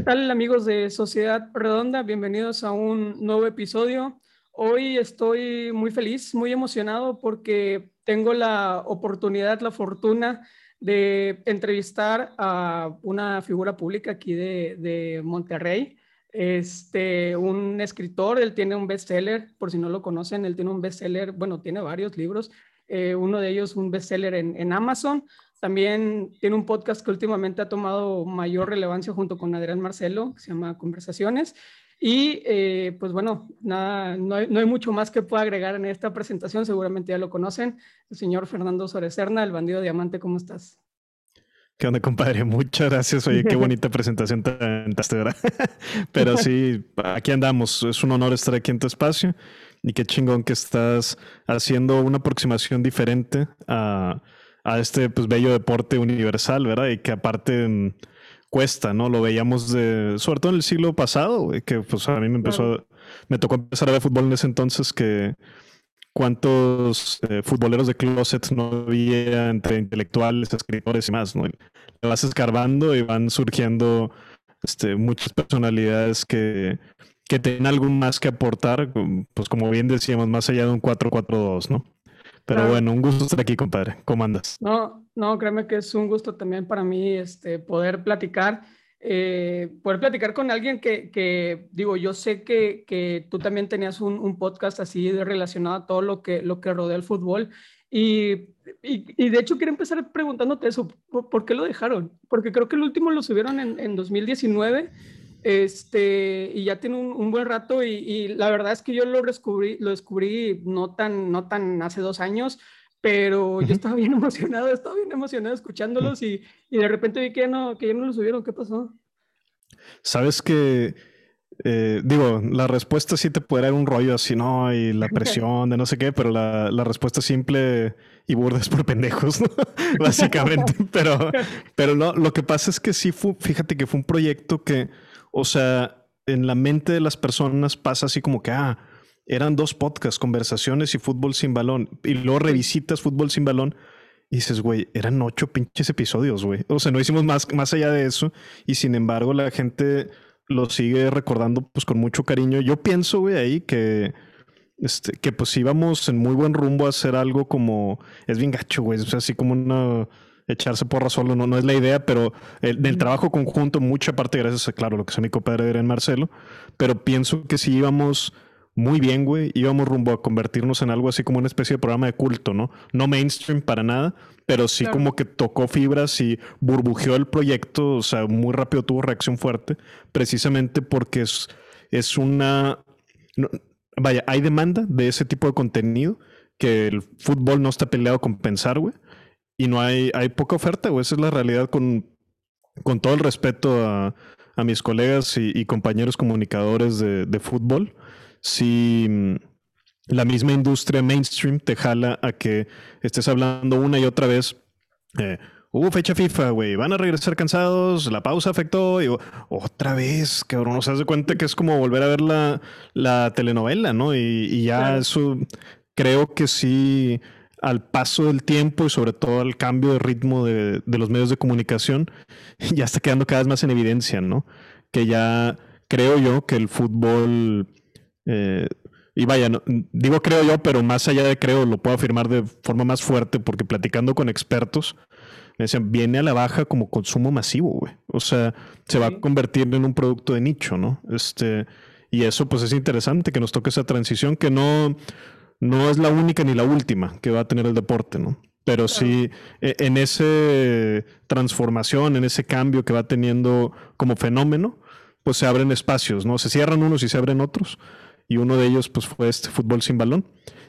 ¿Qué tal amigos de Sociedad Redonda? Bienvenidos a un nuevo episodio. Hoy estoy muy feliz, muy emocionado porque tengo la oportunidad, la fortuna de entrevistar a una figura pública aquí de, Monterrey, este, un escritor, él tiene un bestseller, por si no lo conocen, él tiene un bestseller, bueno, tiene varios libros, eh, uno de ellos un bestseller en, en Amazon, también tiene un podcast que últimamente ha tomado mayor relevancia junto con Adrián Marcelo, que se llama Conversaciones. Y eh, pues bueno, nada, no hay, mucho más que pueda agregar en esta presentación, seguramente ya lo conocen. El señor Fernando Sorecerna, el bandido diamante, ¿cómo estás? ¿Qué onda, compadre? Muchas gracias. Oye, qué bonita presentación tan ¿verdad? Pero sí, aquí andamos. Es un honor estar aquí en tu espacio y qué chingón que estás haciendo una aproximación diferente a a este pues bello deporte universal, ¿verdad? Y que aparte mm, cuesta, ¿no? Lo veíamos de, sobre todo en el siglo pasado, que pues a mí me empezó, me tocó empezar a ver fútbol en ese entonces que cuántos eh, futboleros de closet no había entre intelectuales, escritores y más, ¿no? Lo vas escarbando y van surgiendo este, muchas personalidades que, que tienen algo más que aportar, pues como bien decíamos, más allá de un 4-4-2, ¿no? Pero bueno, un gusto estar aquí, compadre. ¿Cómo andas? No, no, créeme que es un gusto también para mí este, poder platicar, eh, poder platicar con alguien que, que digo, yo sé que, que tú también tenías un, un, podcast así relacionado a todo lo que, lo que rodea el fútbol. Y, y, de hecho quiero empezar preguntándote eso, ¿por, qué lo dejaron? Porque creo que el último lo subieron en, en 2019 este, y ya tiene un, buen rato y, la verdad es que yo lo descubrí, lo descubrí no tan, no tan hace dos años, pero yo estaba bien emocionado, estaba bien emocionado escuchándolos y, y, de repente vi que ya, no, que ya no lo subieron. ¿Qué pasó? Sabes que, eh, digo, la respuesta sí te puede dar un rollo así, ¿no? Y la presión de no sé qué, pero la, la respuesta simple y burda es por pendejos, ¿no? Básicamente. pero, pero no, lo que pasa es que sí fue, fíjate que fue un proyecto que o sea, en la mente de las personas pasa así como que, ah, eran dos podcasts, conversaciones y fútbol sin balón. Y luego revisitas fútbol sin balón y dices, güey, eran ocho pinches episodios, güey. O sea, no hicimos más, más allá de eso. Y sin embargo, la gente lo sigue recordando pues con mucho cariño. Yo pienso, güey, ahí que, este, que pues íbamos en muy buen rumbo a hacer algo como, es bien gacho, güey. O sea, así como una echarse porra solo no, no es la idea, pero el, del trabajo conjunto, mucha parte gracias a, claro, lo que es mi compadre en Marcelo, pero pienso que si íbamos muy bien, güey, íbamos rumbo a convertirnos en algo así como una especie de programa de culto, ¿no? No mainstream para nada, pero sí como que tocó fibras y burbujeó el proyecto, o sea, muy rápido tuvo reacción fuerte, precisamente porque es, es una... vaya, hay demanda de ese tipo de contenido que el fútbol no está peleado con pensar, güey y no hay, hay poca oferta, güey. Esa es la realidad con, con todo el respeto a, a mis colegas y, compañeros comunicadores de, de, fútbol. Si mm, la misma industria mainstream te jala a que estés hablando una y otra vez. Eh, hubo fecha FIFA, güey, van a regresar cansados, la pausa afectó, y otra vez, cabrón, o sea, se cuenta que es como volver a ver la, la telenovela, ¿no? Y, y ya eso creo que sí al paso del tiempo y sobre todo al cambio de ritmo de, los medios de comunicación, ya está quedando cada vez más en evidencia, ¿no? Que ya creo yo que el fútbol, eh, y vaya, digo creo yo, pero más allá de creo, lo puedo afirmar de forma más fuerte porque platicando con expertos, me decían, viene a la baja como consumo masivo, güey. O sea, se va a convertir en un producto de nicho, ¿no? Este, y eso pues es interesante que nos toque esa transición que no no es la única ni la última que va a tener el deporte, ¿no? Pero sí, e, en esa transformación, en ese cambio que va teniendo como fenómeno, pues se abren espacios, ¿no? Se cierran unos y se abren otros. Y uno de ellos, pues, fue este fútbol sin balón.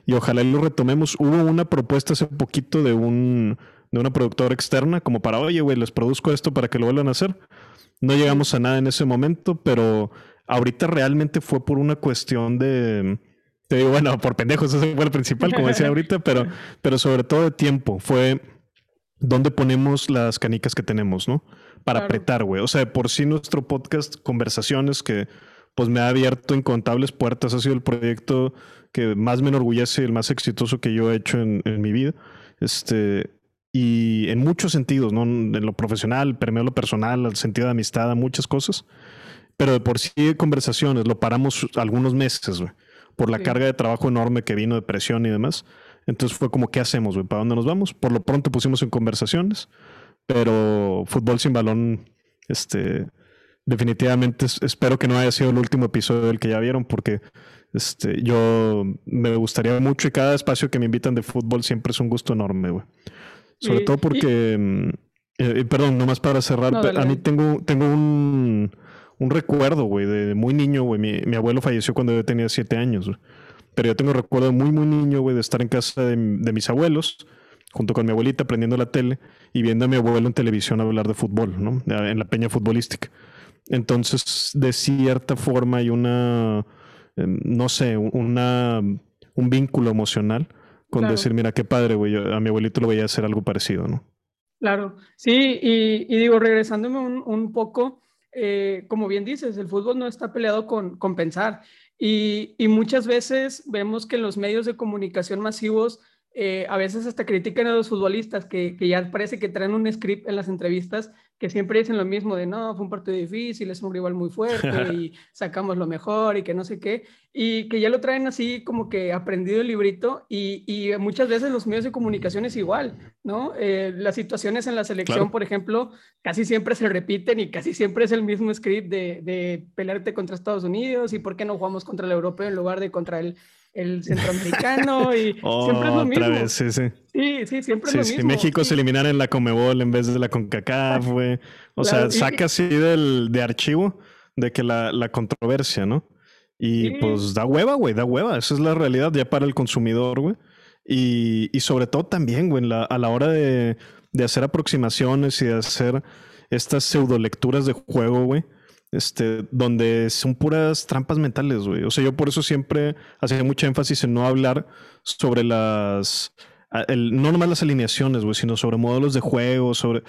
Y ojalá lo retomemos. Hubo una propuesta hace poquito de un de una productora externa, como para, oye, güey, les produzco esto para que lo vuelvan a hacer. No llegamos a nada en ese momento, pero ahorita realmente fue por una cuestión de te digo, bueno, por pendejos, ese fue el principal, como decía ahorita, pero, pero sobre todo de tiempo, fue dónde ponemos las canicas que tenemos, ¿no? Para apretar, güey. O sea, por sí nuestro podcast, conversaciones que pues me ha abierto incontables puertas, ha sido el proyecto que más me enorgullece y el más exitoso que yo he hecho en, en mi vida. Este, y en muchos sentidos, ¿no? En lo profesional, permeó lo personal, el sentido de amistad, muchas cosas. Pero de por sí conversaciones, lo paramos algunos meses, güey, por la carga de trabajo enorme que vino de presión y demás. Entonces fue como, ¿qué hacemos, güey? ¿Para dónde nos vamos? Por lo pronto pusimos en conversaciones, pero fútbol sin balón, este, definitivamente espero que no haya sido el último episodio del que ya vieron, porque este, yo me gustaría mucho y cada espacio que me invitan de fútbol siempre es un gusto enorme, güey. Sobre todo porque, mm, eh, perdón, nomás para cerrar, a mí tengo, tengo un, un recuerdo, güey, de muy niño, güey. Mi, mi, abuelo falleció cuando yo tenía siete años, güey. Pero yo tengo recuerdo muy, muy niño, güey, de estar en casa de, de, mis abuelos, junto con mi abuelita, prendiendo la tele y viendo a mi abuelo en televisión hablar de fútbol, ¿no? En la peña futbolística. Entonces, de cierta forma hay una, em, no sé, una, un vínculo emocional con decir, mira, qué padre, güey, a mi abuelito lo veía hacer algo parecido, ¿no? Claro, sí, y, y digo, regresándome un, un poco, eh, como bien dices, el fútbol no está peleado con, con pensar. Y, y, muchas veces vemos que los medios de comunicación masivos eh, a veces hasta critican a los futbolistas que, que, ya parece que traen un script en las entrevistas que siempre dicen lo mismo de no, fue un partido difícil, es un rival muy fuerte y sacamos lo mejor y que no sé qué, y que ya lo traen así como que aprendido el librito y, y muchas veces los medios de comunicación es igual, ¿no? Eh, las situaciones en la selección, por ejemplo, casi siempre se repiten y casi siempre es el mismo script de, de pelearte contra Estados Unidos y por qué no jugamos contra el europeo en lugar de contra el el centroamericano y siempre es lo mismo. Otra vez, sí, sí. Sí, sí, siempre es lo mismo. Si México se eliminara en la Comebol en vez de la CONCACAF, güey. O sea, saca así del, de archivo de que la, la controversia, ¿no? Y pues da hueva, güey, da hueva. Esa es la realidad ya para el consumidor, güey. Y, y, sobre todo también, güey, la, a la hora de, de hacer aproximaciones y de hacer estas pseudo lecturas de juego, güey este, donde son puras trampas mentales, güey. O sea, yo por eso siempre hacía mucha énfasis en no hablar sobre las, no nomás las alineaciones, güey, sino sobre modelos de juego, sobre,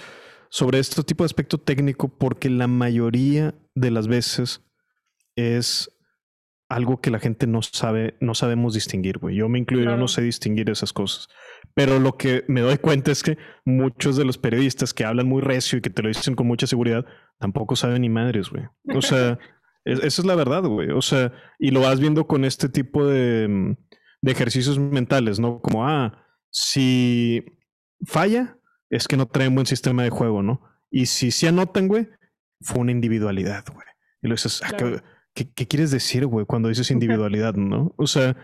sobre este tipo de aspecto técnico, porque la mayoría de las veces es algo que la gente no sabe, no sabemos distinguir, güey. Yo me incluyo, yo no sé distinguir esas cosas. Pero lo que me doy cuenta es que muchos de los periodistas que hablan muy recio y que te lo dicen con mucha seguridad, tampoco saben ni madres, güey. O sea, esa es la verdad, güey. O sea, y lo vas viendo con este tipo de, mm, de ejercicios mentales, ¿no? Como, ah, si falla, es que no traen buen sistema de juego, ¿no? Y si se anotan, güey, fue una individualidad, güey. Y lo dices, ah, ¿qué, ¿qué, quieres decir, güey, cuando dices individualidad, no? O sea,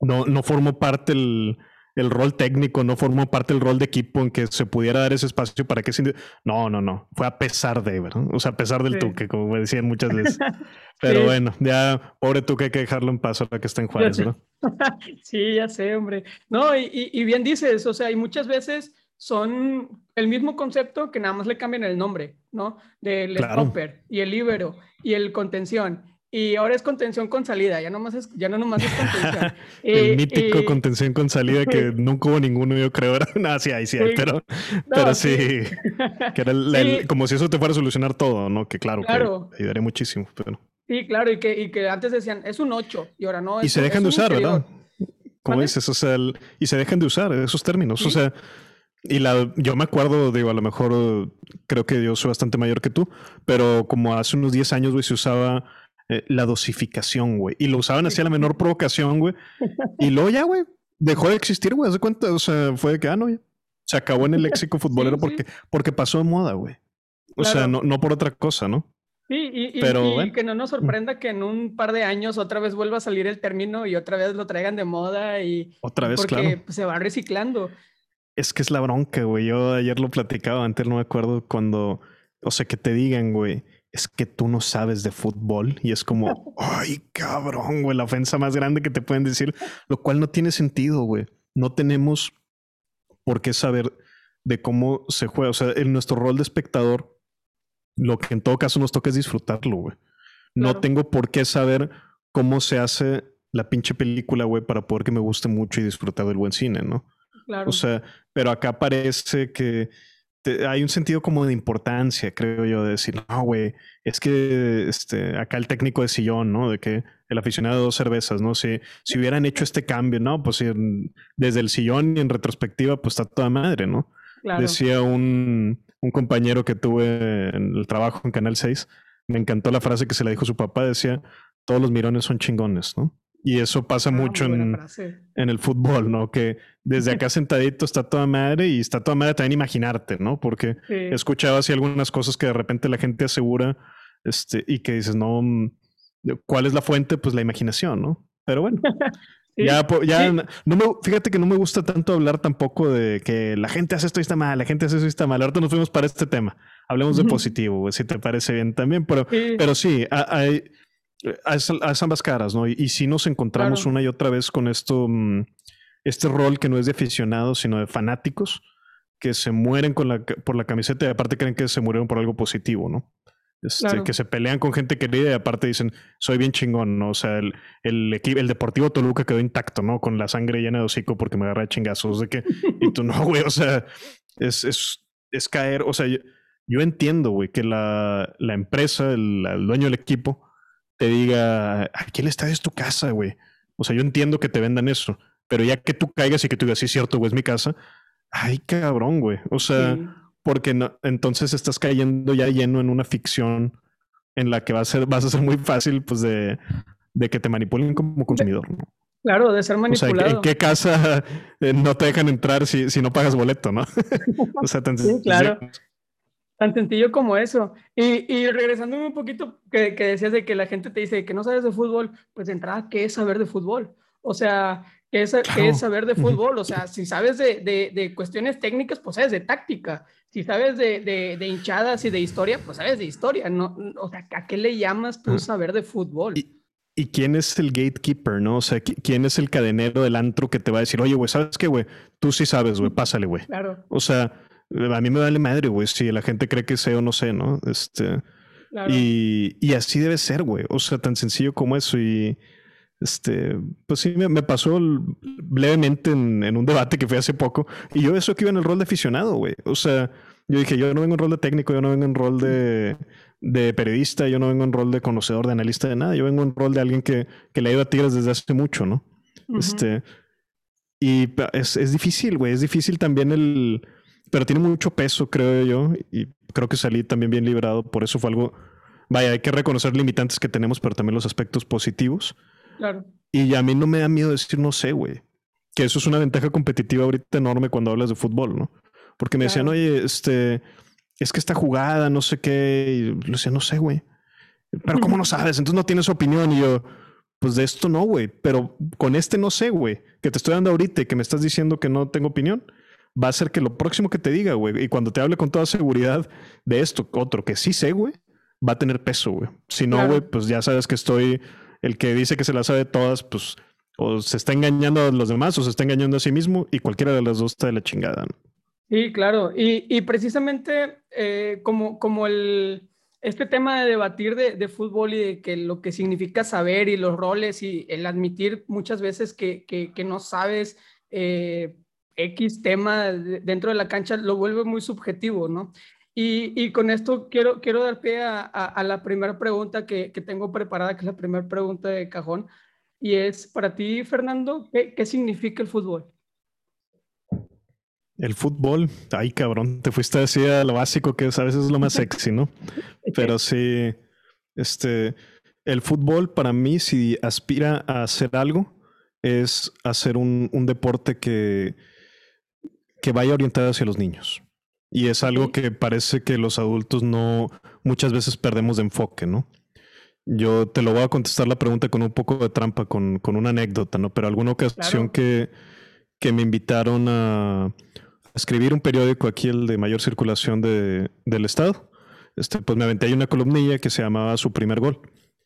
no, no formó parte el, el rol técnico, no formó parte del rol de equipo en que se pudiera dar ese espacio para que... No, no, no. Fue a pesar de, ¿verdad? O sea, a pesar del Tuque, como decían muchas veces. Pero bueno, ya, pobre Tuque, hay que dejarlo en paz ahora que está en Juárez, ¿no? sí, ya sé, hombre. No, y, bien dices, o sea, y muchas veces son el mismo concepto que nada más le cambian el nombre, ¿no? Del claro. y el libero y el contención y ahora es contención con salida, ya, nomás es, ya no nomás es contención. el mítico contención con salida que nunca hubo ninguno, yo creo. no, sí hay, sí hay, pero, pero sí, que era como si eso te fuera a solucionar todo, ¿no? Que claro, claro. que ayudaría muchísimo. Pero... Sí, claro, y que, y que antes decían, es un 8, y ahora no. y se dejan de usar, ¿verdad? Como dices, o sea, y se dejan de usar esos términos, o sea... Y la, yo me acuerdo, digo, a lo mejor creo que yo soy bastante mayor que tú, pero como hace unos 10 años, güey, se usaba eh, la dosificación, güey. Y lo usaban así a la menor provocación, güey. Y luego ya, güey, dejó de existir, güey. ¿Hace cuenta? O sea, fue de que, ah, no, ya. Se acabó en el léxico futbolero porque, porque pasó de moda, güey. O sea, no, no por otra cosa, ¿no? Sí, y, Pero, y, que no nos sorprenda que en un par de años otra vez vuelva a salir el término y otra vez lo traigan de moda y... Otra vez, porque se va reciclando. Es que es la bronca, güey. Yo ayer lo platicaba, antes no me acuerdo cuando... O sea, que te digan, güey es que tú no sabes de fútbol y es como, ay, cabrón, güey, la ofensa más grande que te pueden decir, lo cual no tiene sentido, güey. No tenemos por qué saber de cómo se juega. O sea, en nuestro rol de espectador, lo que en todo caso nos toca es disfrutarlo, güey. No tengo por qué saber cómo se hace la pinche película, güey, para poder que me guste mucho y disfrutar del buen cine, ¿no? Claro. O sea, pero acá parece que hay un sentido como de importancia, creo yo, de decir, no, güey, es que este, acá el técnico de sillón, ¿no? De que el aficionado de dos cervezas, ¿no? Si, si hubieran hecho este cambio, ¿no? Pues desde el sillón y en retrospectiva, pues está toda madre, ¿no? Decía un, un compañero que tuve en el trabajo en Canal 6, me encantó la frase que se le dijo a su papá, decía, todos los mirones son chingones, ¿no? Y eso pasa ah, mucho en, en, el fútbol, ¿no? Que desde acá sentadito está toda madre y está toda madre también imaginarte, ¿no? Porque he escuchado así algunas cosas que de repente la gente asegura este, y que dices, no, mm, ¿cuál es la fuente? Pues la imaginación, ¿no? Pero bueno. Ya, ya no me, fíjate que no me gusta tanto hablar tampoco de que la gente hace esto y está mal, la gente hace eso y está mal. Ahorita nos fuimos para este tema. Hablemos de positivo, si te parece bien también. Pero sí, pero sí hay, a, ambas caras, ¿no? Y, si nos encontramos una y otra vez con esto, mm, este rol que no es de aficionados, sino de fanáticos, que se mueren con la, por la camiseta y aparte creen que se murieron por algo positivo, ¿no? Este, que se pelean con gente querida y aparte dicen, soy bien chingón, ¿no? O sea, el, el, el Deportivo Toluca quedó intacto, ¿no? Con la sangre llena de hocico porque me agarré chingazos de que, y tú no, güey, o sea, es, es, es caer, o sea, yo, entiendo, güey, que la, la empresa, el, dueño del equipo, te diga, aquí el estadio es tu casa, güey. O sea, yo entiendo que te vendan eso, pero ya que tú caigas y que tú digas, sí, cierto, güey, es mi casa, ay, cabrón, güey. O sea porque no, entonces estás cayendo ya lleno en una ficción en la que va a ser, vas a ser muy fácil pues de, de que te manipulen como consumidor. Claro, de ser manipulado. O sea, ¿en qué casa eh, no te dejan entrar si, si no pagas boleto, no? o sea, tan sí, claro. Tan sencillo como eso. Y, y regresándome un poquito que, que, decías de que la gente te dice que no sabes de fútbol, pues de entrada, ¿qué es saber de fútbol? O sea, ¿qué es, ¿qué es saber de fútbol? O sea, si sabes de, de, de, cuestiones técnicas, pues sabes de táctica si sabes de, de, hinchadas y de historia, pues sabes de historia, ¿no? O sea, ¿a qué le llamas tú saber de fútbol? ¿Y, quién es el gatekeeper, no? O sea, ¿quién es el cadenero del antro que te va a decir, oye, güey, ¿sabes qué, güey? Tú sí sabes, güey, pásale, güey. Claro. O sea, a mí me vale madre, güey, si la gente cree que sé o no sé, ¿no? Este. Y, y así debe ser, güey. O sea, tan sencillo como eso. Y este, pues sí, me, pasó levemente en, en, un debate que fue hace poco. Y yo eso que iba en el rol de aficionado, güey. O sea, yo dije, yo no vengo en rol de técnico, yo no vengo en rol de, de periodista, yo no vengo en rol de conocedor, de analista, de nada. Yo vengo en rol de alguien que, que le ha ido a Tigres desde hace mucho, ¿no? Este, y es, es difícil, güey. Es difícil también el... Pero tiene mucho peso, creo yo. Y creo que salí también bien librado. Por eso fue algo... Vaya, hay que reconocer limitantes que tenemos, pero también los aspectos positivos. Y a mí no me da miedo decir no sé, güey. Que eso es una ventaja competitiva ahorita enorme cuando hablas de fútbol, ¿no? Porque me decían, oye, este, es que esta jugada, no sé qué. Y le decía, no sé, güey. Pero ¿cómo no sabes? Entonces no tienes opinión. Y yo, pues de esto no, güey. Pero con este no sé, güey. Que te estoy dando ahorita y que me estás diciendo que no tengo opinión. Va a ser que lo próximo que te diga, güey, y cuando te hable con toda seguridad de esto, otro que sí sé, güey, va a tener peso, güey. Si no, güey, pues ya sabes que estoy el que dice que se la sabe todas, pues o se está engañando a los demás o se está engañando a sí mismo y cualquiera de las dos está de la chingada. Sí, claro. Y, precisamente eh, como, como el, este tema de debatir de, fútbol y de que lo que significa saber y los roles y el admitir muchas veces que, que, no sabes eh, X tema dentro de la cancha lo vuelve muy subjetivo, ¿no? Y, con esto quiero, quiero dar pie a, la primera pregunta que, tengo preparada, que es la primera pregunta de cajón. Y es, para ti, Fernando, ¿qué, significa el fútbol? El fútbol, ay cabrón, te fuiste a decir a lo básico que es, a veces es lo más sexy, ¿no? Pero sí, este, el fútbol para mí, si aspira a hacer algo, es hacer un, un deporte que, que vaya orientado hacia los niños. Y es algo que parece que los adultos no muchas veces perdemos de enfoque, ¿no? Yo te lo voy a contestar la pregunta con un poco de trampa, con, con una anécdota, ¿no? Pero alguna ocasión que, que me invitaron a, escribir un periódico aquí, el de mayor circulación de, del estado, este, pues me aventé ahí una columnilla que se llamaba Su primer gol.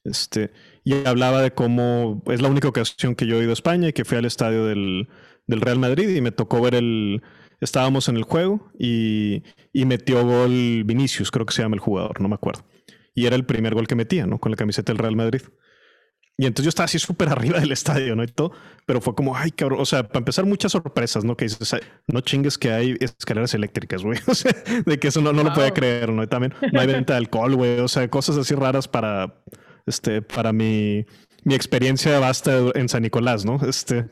Este, y hablaba de cómo es la única ocasión que yo he ido a España y que fui al estadio del, del Real Madrid y me tocó ver el, estábamos en el juego y, metió gol Vinicius, creo que se llama el jugador, no me acuerdo. Y era el primer gol que metía, ¿no? Con la camiseta del Real Madrid. Y entonces yo estaba así súper arriba del estadio, ¿no? Y todo, pero fue como, ay, cabrón, o sea, para empezar muchas sorpresas, ¿no? Que dices, no chingues que hay escaleras eléctricas, güey. O sea, de que eso no, no lo podía creer, ¿no? Y también no hay venta de alcohol, güey. O sea, cosas así raras para, este, para mi, mi experiencia basta en San Nicolás, ¿no? Este,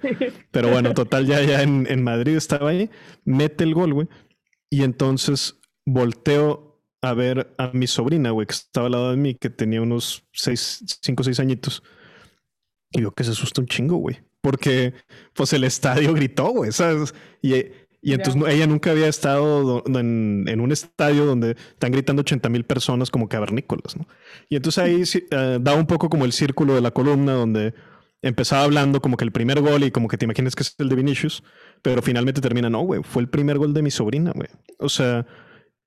pero bueno, total, ya, ya en, en Madrid estaba ahí, mete el gol, güey. Y entonces volteo a ver a mi sobrina, güey, que estaba al lado de mí, que tenía unos 5 o 6 añitos. Y veo que se asusta un chingo, güey. Porque, pues, el estadio gritó, güey, ¿sabes? Y, y entonces ella nunca había estado en, un estadio donde están gritando 80 mil personas como cavernícolas, ¿no? Y entonces ahí uh, da un poco como el círculo de la columna donde empezaba hablando como que el primer gol y como que te imaginas que es el de Vinicius, pero finalmente termina, no, güey, fue el primer gol de mi sobrina, güey. O sea,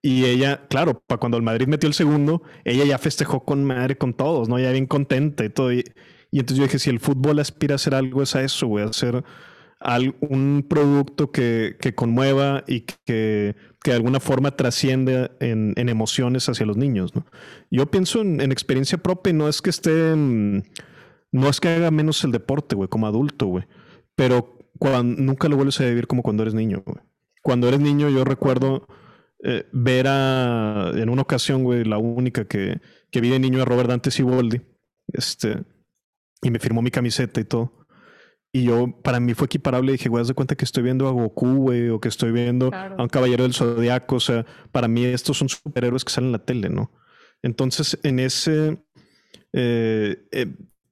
y ella, claro, para cuando el Madrid metió el segundo, ella ya festejó con madre, con todos, ¿no? Ya bien contenta y todo. Y, entonces yo dije, si el fútbol aspira a hacer algo, es a eso, güey, a hacer un producto que, que conmueva y que, que, de alguna forma trasciende en, en, emociones hacia los niños, ¿no? Yo pienso en, en experiencia propia y no es que estén no es que haga menos el deporte, güey, como adulto, güey. Pero cuando, nunca lo vuelves a vivir como cuando eres niño, güey. Cuando eres niño, yo recuerdo eh, ver a. En una ocasión, güey, la única que, que vi de niño a Robert Dante Siboldi. Este. Y me firmó mi camiseta y todo. Y yo, para mí fue equiparable. Dije, güey, haz de cuenta que estoy viendo a Goku, güey, o que estoy viendo a un caballero del zodiaco. O sea, para mí estos son superhéroes que salen en la tele, ¿no? Entonces, en ese. Eh, eh,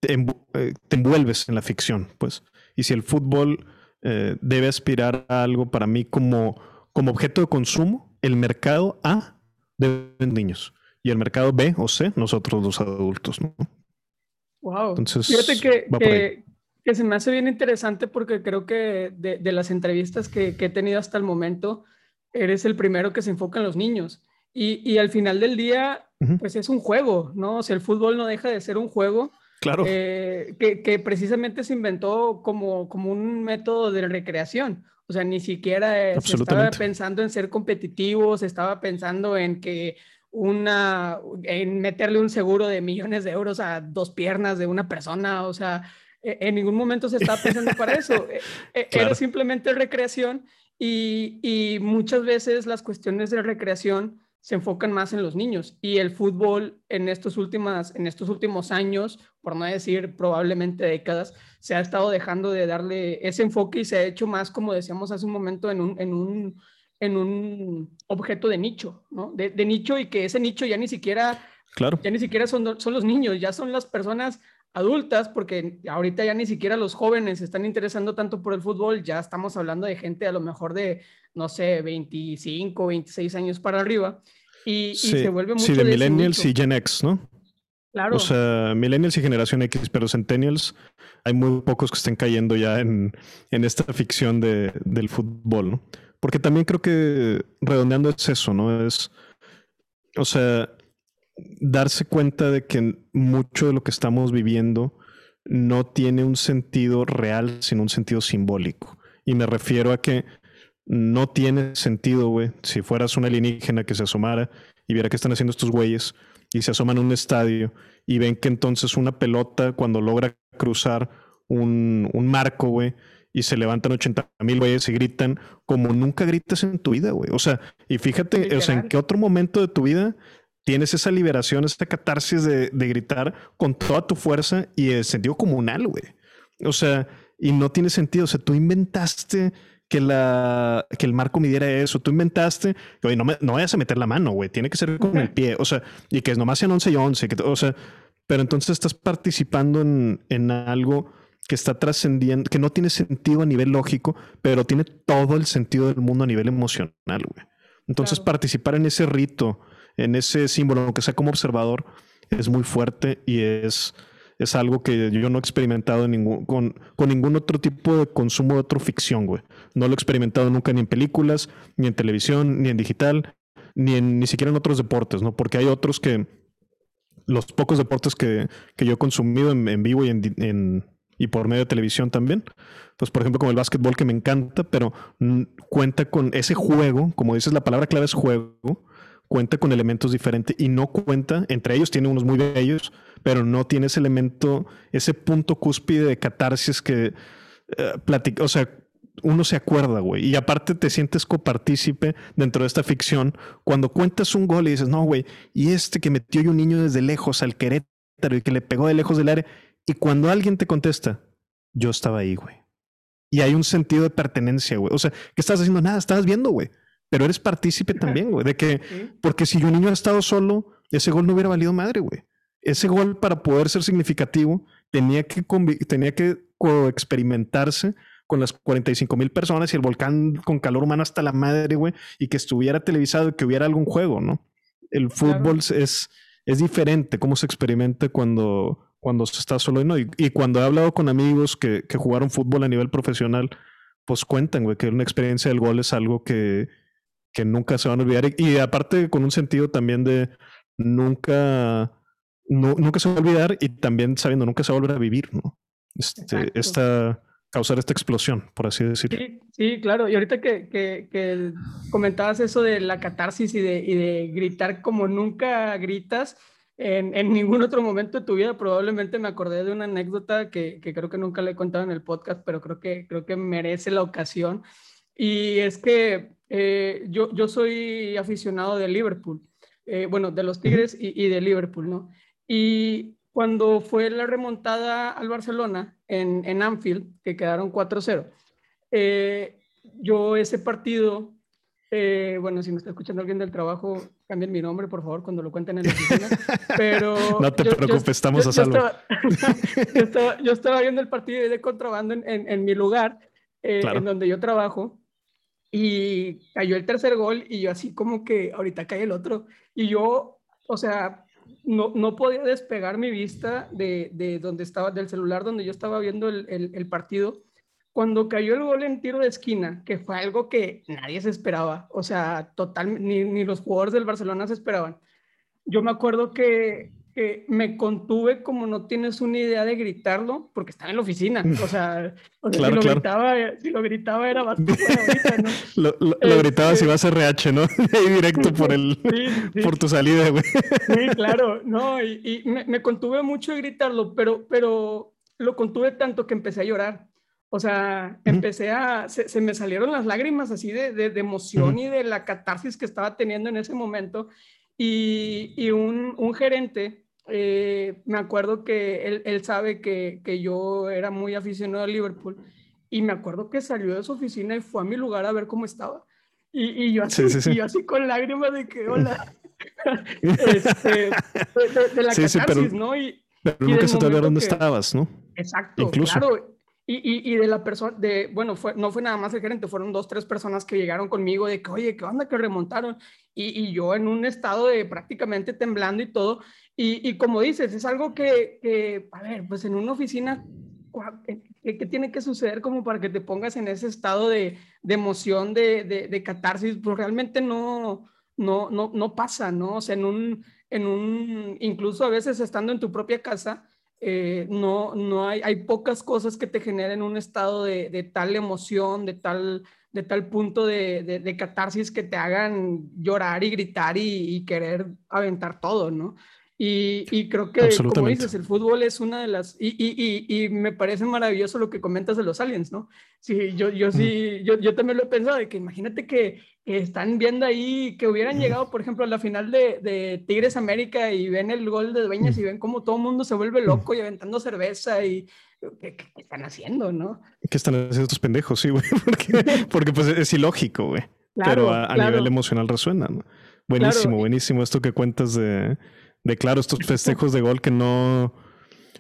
eh, te, envuelves en la ficción, pues. Y si el fútbol eh, debe aspirar a algo para mí como, como objeto de consumo, el mercado A deben niños y el mercado B o C, nosotros los adultos, ¿no? Wow. Entonces, Fíjate que, que, se me hace bien interesante porque creo que de, las entrevistas que, he tenido hasta el momento, eres el primero que se enfoca en los niños. Y, y al final del día, pues es un juego, ¿no? O sea, el fútbol no deja de ser un juego Claro. Eh, que, precisamente se inventó como, como un método de recreación. O sea, ni siquiera se estaba pensando en ser competitivo, se estaba pensando en que una, en meterle un seguro de millones de euros a dos piernas de una persona. O sea, en ningún momento se estaba pensando para eso. E, e, era simplemente recreación y, y muchas veces las cuestiones de recreación se enfocan más en los niños y el fútbol en estos, últimas, en estos últimos años, por no decir probablemente décadas, se ha estado dejando de darle ese enfoque y se ha hecho más, como decíamos hace un momento, en un, en un, en un objeto de nicho, ¿no? De, de, nicho y que ese nicho ya ni siquiera, claro. ya ni siquiera son, son los niños, ya son las personas adultas, porque ahorita ya ni siquiera los jóvenes se están interesando tanto por el fútbol, ya estamos hablando de gente a lo mejor de, no sé, 25, 26 años para arriba, y, se vuelve mucho Sí, de, millennials y Gen X, ¿no? Claro. O sea, millennials y generación X, pero centennials, hay muy pocos que estén cayendo ya en, en esta ficción de, del fútbol, ¿no? Porque también creo que redondeando es eso, ¿no? Es, o sea, darse cuenta de que mucho de lo que estamos viviendo no tiene un sentido real, sino un sentido simbólico. Y me refiero a que no tiene sentido, güey, si fueras un alienígena que se asomara y viera qué están haciendo estos güeyes y se asoman a un estadio y ven que entonces una pelota cuando logra cruzar un, un marco, güey, y se levantan 80 mil güeyes y gritan como nunca gritas en tu vida, güey. O sea, y fíjate, o sea, en qué otro momento de tu vida tienes esa liberación, esa catarsis de, gritar con toda tu fuerza y el sentido comunal, güey. O sea, y no tiene sentido. O sea, tú inventaste que, la, que el marco midiera eso. Tú inventaste que, oye, no, me, no vayas a meter la mano, güey. Tiene que ser con el pie. O sea, y que nomás sean 11 y 11. o sea, pero entonces estás participando en, en algo que está trascendiendo, que no tiene sentido a nivel lógico, pero tiene todo el sentido del mundo a nivel emocional, güey. Entonces, participar en ese rito en ese símbolo, aunque sea como observador, es muy fuerte y es, es algo que yo no he experimentado con, con, ningún otro tipo de consumo de otra ficción, güey. No lo he experimentado nunca ni en películas, ni en televisión, ni en digital, ni, ni siquiera en otros deportes, ¿no? Porque hay otros que, los pocos deportes que, que yo he consumido en, vivo y, en, y por medio de televisión también, pues por ejemplo como el básquetbol que me encanta, pero cuenta con ese juego, como dices, la palabra clave es juego, cuenta con elementos diferentes y no cuenta, entre ellos tiene unos muy bellos, pero no tiene ese elemento, ese punto cúspide de catarsis que eh, platica, o sea, uno se acuerda, güey. Y aparte te sientes copartícipe dentro de esta ficción cuando cuentas un gol y dices, no, güey, y este que metió yo un niño desde lejos al Querétaro y que le pegó de lejos del área. Y cuando alguien te contesta, yo estaba ahí, güey. Y hay un sentido de pertenencia, güey. O sea, ¿qué estás haciendo? Nada, estabas viendo, güey pero eres partícipe también, güey, de que, porque si un niño ha estado solo, ese gol no hubiera valido madre, güey. Ese gol para poder ser significativo tenía que, tenía que experimentarse con las 45 mil personas y el volcán con calor humano hasta la madre, güey, y que estuviera televisado y que hubiera algún juego, ¿no? El fútbol es, es diferente, cómo se experimenta cuando, cuando se está solo. ¿no? Y, y cuando he hablado con amigos que, que, jugaron fútbol a nivel profesional, pues cuentan, güey, que una experiencia del gol es algo que, que nunca se van a olvidar. Y, aparte con un sentido también de nunca, nunca se va a olvidar y también sabiendo nunca se va a volver a vivir, ¿no? Este, esta, causar esta explosión, por así decirlo. Sí, sí claro. Y ahorita que, que, que, comentabas eso de la catarsis y de, y de gritar como nunca gritas, en, en, ningún otro momento de tu vida probablemente me acordé de una anécdota que, que, creo que nunca le he contado en el podcast, pero creo que, creo que merece la ocasión. Y es que eh, yo, yo soy aficionado de Liverpool, eh, bueno, de los Tigres y, y, de Liverpool, ¿no? Y cuando fue la remontada al Barcelona en, en Anfield, que quedaron 4-0, eh, yo ese partido, eh, bueno, si me está escuchando alguien del trabajo, cambien mi nombre, por favor, cuando lo cuenten en la oficina. Pero no te preocupes, estamos a salvo. Yo estaba, yo, estaba, viendo el partido de contrabando en, en, en mi lugar, eh, en donde yo trabajo, y cayó el tercer gol, y yo así como que ahorita cae el otro, y yo, o sea, no, no podía despegar mi vista de, de, donde estaba, del celular donde yo estaba viendo el, el, partido. Cuando cayó el gol en tiro de esquina, que fue algo que nadie se esperaba, o sea, total, ni, ni los jugadores del Barcelona se esperaban. Yo me acuerdo que, que me contuve como no tienes una idea de gritarlo, porque estaba en la oficina. O sea, o sea claro, si, lo claro. gritaba, si lo gritaba era bastante ahorita, ¿no? lo, lo, lo gritabas si vas a RH, ¿no? Ahí directo por, el, sí, sí. por tu salida, güey. Sí, claro. No, y, y me, me, contuve mucho de gritarlo, pero, pero lo contuve tanto que empecé a llorar. O sea, empecé a, se, se me salieron las lágrimas así de, de, de emoción uh -huh. y de la catarsis que estaba teniendo en ese momento. Y, y un, un, gerente eh, me acuerdo que él, él sabe que, que, yo era muy aficionado a Liverpool y me acuerdo que salió de su oficina y fue a mi lugar a ver cómo estaba. Y, y yo, así, sí, sí, sí. Y yo así con lágrimas de que, hola, este, de, de, la catarsis, pero, ¿no? Y, pero nunca se te olvidó dónde que, estabas, ¿no? Exacto, Incluso. claro. Y, y, de la persona, de, bueno, no fue nada más el gerente, fueron dos, tres personas que llegaron conmigo de que, oye, ¿qué onda que remontaron? Y, y yo en un estado de prácticamente temblando y todo. Y, y como dices, es algo que, que, a ver, pues en una oficina, ¿qué, ¿qué, tiene que suceder como para que te pongas en ese estado de, de emoción, de, de, de, catarsis? Pues realmente no, no, no, no pasa, ¿no? O sea, en un, en un, incluso a veces estando en tu propia casa, eh, no, no hay, hay pocas cosas que te generen un estado de, de tal emoción, de tal, de tal punto de, de, catarsis que te hagan llorar y gritar y, y querer aventar todo, ¿no? Y, y, creo que, como dices, el fútbol es una de las... Y, y, y, me parece maravilloso lo que comentas de los aliens, ¿no? Sí, yo, yo sí, yo, yo también lo he pensado, de que imagínate que, están viendo ahí, que hubieran llegado, por ejemplo, a la final de, de Tigres América y ven el gol de Dueñas y ven cómo todo el mundo se vuelve loco y aventando cerveza y... ¿Qué, qué están haciendo, no? ¿Qué están haciendo estos pendejos? Sí, güey, porque, porque pues es ilógico, güey. Claro, Pero a, a claro. nivel emocional resuena, ¿no? Buenísimo, claro. buenísimo esto que cuentas de de claro, estos festejos de gol que no.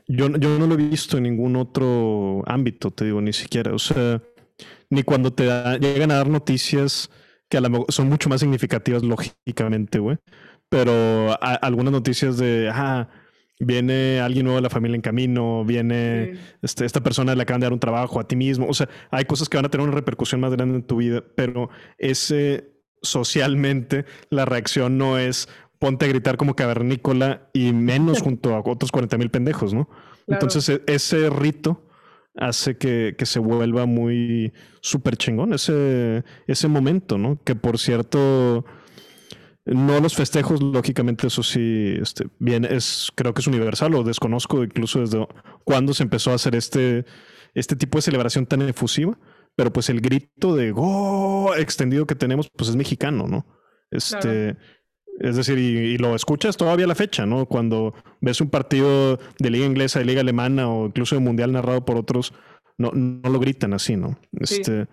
Yo, yo no lo he visto en ningún otro ámbito, te digo, ni siquiera. O sea, ni cuando te da, llegan a dar noticias que a lo mejor son mucho más significativas, lógicamente, güey. Pero a, algunas noticias de, ah, viene alguien nuevo de la familia en camino, viene sí. este, esta persona le acaban de dar un trabajo a ti mismo. O sea, hay cosas que van a tener una repercusión más grande en tu vida, pero ese socialmente la reacción no es ponte a gritar como cavernícola y menos junto a otros 40 mil pendejos, ¿no? Claro. Entonces e, ese rito hace que, que se vuelva muy súper chingón ese, ese momento, ¿no? Que por cierto, no los festejos, lógicamente eso sí, este, bien, es, creo que es universal o desconozco incluso desde cuándo se empezó a hacer este, este tipo de celebración tan efusiva, pero pues el grito de ¡Oh! extendido que tenemos, pues es mexicano, ¿no? Este... Claro es decir, y, y, lo escuchas todavía a la fecha, ¿no? Cuando ves un partido de liga inglesa, de liga alemana o incluso de mundial narrado por otros, no, no lo gritan así, ¿no? Este, sí.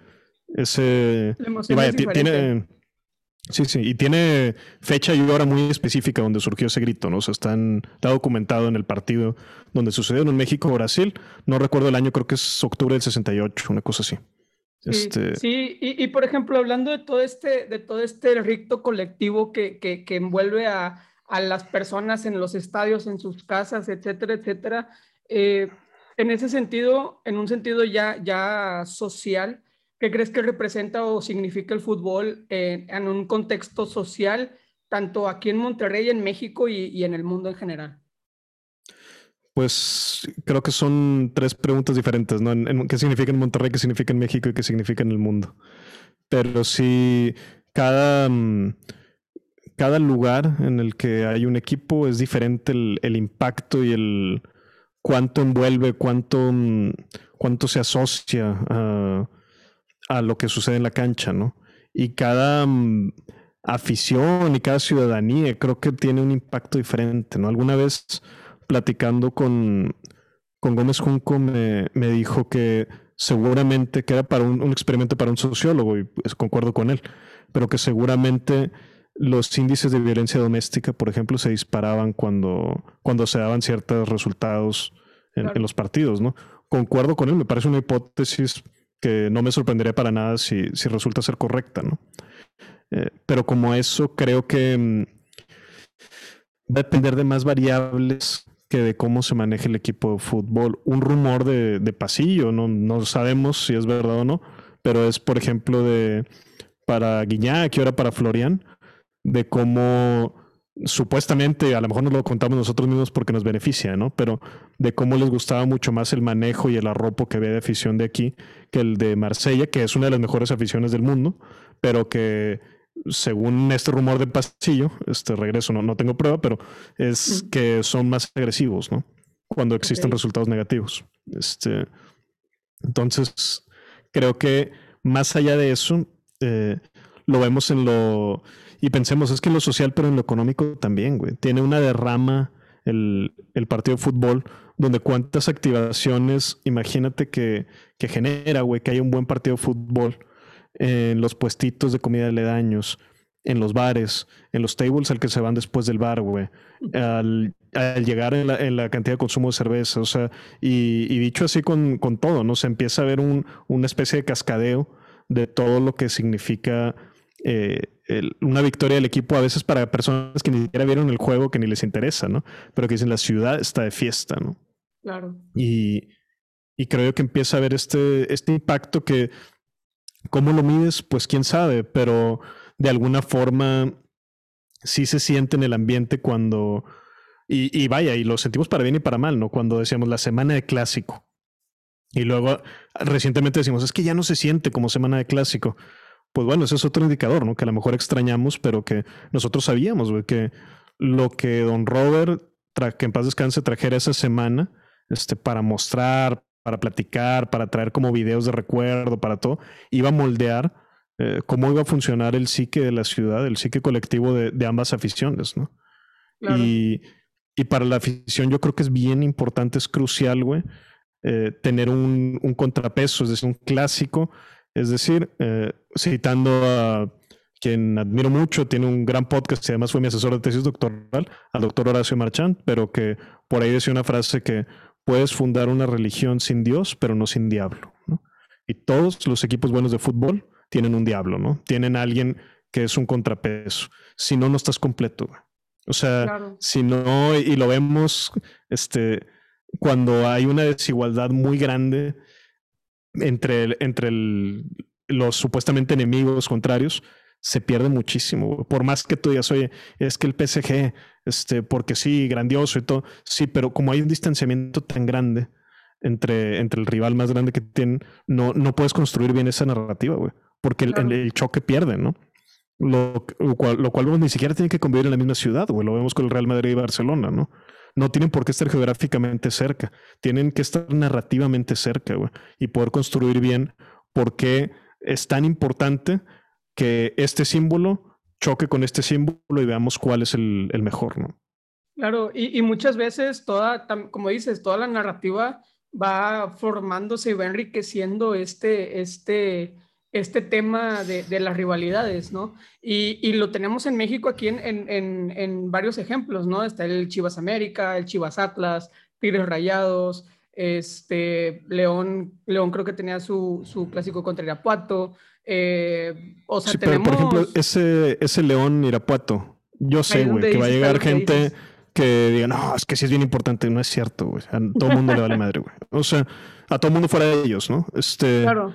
ese... La vaya, tiene... Sí, sí, y tiene fecha y hora muy específica donde surgió ese grito, ¿no? O sea, está, está documentado en el partido donde sucedió en México-Brasil. No recuerdo el año, creo que es octubre del 68, una cosa así. Sí, este... sí y, y, por ejemplo, hablando de todo este, de todo este rito colectivo que, que, que envuelve a, a, las personas en los estadios, en sus casas, etcétera, etcétera, eh, en ese sentido, en un sentido ya, ya social, ¿qué crees que representa o significa el fútbol en, en un contexto social, tanto aquí en Monterrey, en México y, y en el mundo en general? Pues creo que son tres preguntas diferentes, ¿no? ¿Qué significa en Monterrey, qué significa en México y qué significa en el mundo? Pero sí, cada, mm, cada lugar en el que hay un equipo es diferente el, impacto y el cuánto envuelve, cuánto, mm, cuánto se asocia a, a lo que sucede en la cancha, ¿no? Y cada mm, afición y cada ciudadanía creo que tiene un impacto diferente, ¿no? Alguna vez platicando con, con Gómez Junco me, me, dijo que seguramente, que era para un, un, experimento para un sociólogo, y pues concuerdo con él, pero que seguramente los índices de violencia doméstica, por ejemplo, se disparaban cuando, cuando se daban ciertos resultados en, claro. en los partidos, ¿no? Concuerdo con él, me parece una hipótesis que no me sorprendería para nada si, si resulta ser correcta, ¿no? Eh, pero como eso, creo que mm, va a depender de más variables que de cómo se maneja el equipo de fútbol. Un rumor de, pasillo, no, no, sabemos si es verdad o no, pero es, por ejemplo, de para Guiñac y ahora para Florian, de cómo supuestamente, a lo mejor nos lo contamos nosotros mismos porque nos beneficia, ¿no? Pero de cómo les gustaba mucho más el manejo y el arropo que había de afición de aquí que el de Marsella, que es una de las mejores aficiones del mundo, pero que según este rumor de pasillo, este regreso no, no tengo prueba, pero es que son más agresivos, ¿no? Cuando existen okay. resultados negativos. Este, entonces, creo que más allá de eso, eh, lo vemos en lo... Y pensemos, es que en lo social, pero en lo económico también, güey. Tiene una derrama el, el partido de fútbol, donde cuántas activaciones, imagínate que, que genera, güey, que haya un buen partido de fútbol en los puestitos de comida de ledaños, en los bares, en los tables al que se van después del bar, güey, al, al, llegar en la, en la, cantidad de consumo de cerveza, o sea, y, y dicho así con, con, todo, ¿no? Se empieza a ver un, una especie de cascadeo de todo lo que significa eh, el, una victoria del equipo, a veces para personas que ni siquiera vieron el juego, que ni les interesa, ¿no? Pero que dicen, la ciudad está de fiesta, ¿no? Claro. Y, y creo que empieza a haber este, este impacto que ¿Cómo lo mides? Pues quién sabe, pero de alguna forma sí se siente en el ambiente cuando... Y, vaya, y lo sentimos para bien y para mal, ¿no? Cuando decíamos la semana de clásico. Y luego recientemente decimos, es que ya no se siente como semana de clásico. Pues bueno, ese es otro indicador, ¿no? Que a lo mejor extrañamos, pero que nosotros sabíamos, güey, que lo que don Robert, que en paz descanse, trajera esa semana, este, para mostrar, para platicar, para traer como videos de recuerdo, para todo, iba a moldear eh, cómo iba a funcionar el psique de la ciudad, el psique colectivo de, de ambas aficiones, ¿no? Claro. Y, y, para la afición yo creo que es bien importante, es crucial, güey, eh, tener un, un, contrapeso, es decir, un clásico, es decir, eh, citando a quien admiro mucho, tiene un gran podcast y además fue mi asesor de tesis doctoral, al doctor Horacio Marchand, pero que por ahí decía una frase que puedes fundar una religión sin Dios, pero no sin diablo. ¿no? Y todos los equipos buenos de fútbol tienen un diablo, ¿no? Tienen a alguien que es un contrapeso. Si no, no estás completo. O sea, claro. si no, y lo vemos, este, cuando hay una desigualdad muy grande entre, el, entre el, los supuestamente enemigos contrarios, se pierde muchísimo. Por más que tú digas, oye, es que el PSG, este, porque sí, grandioso y todo, sí, pero como hay un distanciamiento tan grande entre, entre el rival más grande que tienen, no, no puedes construir bien esa narrativa, güey, porque el, el, choque pierde, ¿no? Lo, lo, cual, lo cual ni siquiera tiene que convivir en la misma ciudad, güey, lo vemos con el Real Madrid y Barcelona, ¿no? No tienen por qué estar geográficamente cerca, tienen que estar narrativamente cerca, güey, y poder construir bien por qué es tan importante que este símbolo choque con este símbolo y veamos cuál es el, mejor, ¿no? Claro, y, y, muchas veces toda, como dices, toda la narrativa va formándose y va enriqueciendo este, este, este tema de, las rivalidades, ¿no? Y, lo tenemos en México aquí en, en, varios ejemplos, ¿no? Está el Chivas América, el Chivas Atlas, Tigres Rayados, este, León, León creo que tenía su, su clásico contra Irapuato. Eh, o sea, tenemos... por ejemplo, ese, ese León Irapuato, yo sé, güey, que va a llegar gente que diga, no, es que sí es bien importante. No es cierto, güey. A todo el mundo le vale madre, güey. O sea, a todo el mundo fuera de ellos, ¿no? Este... Claro.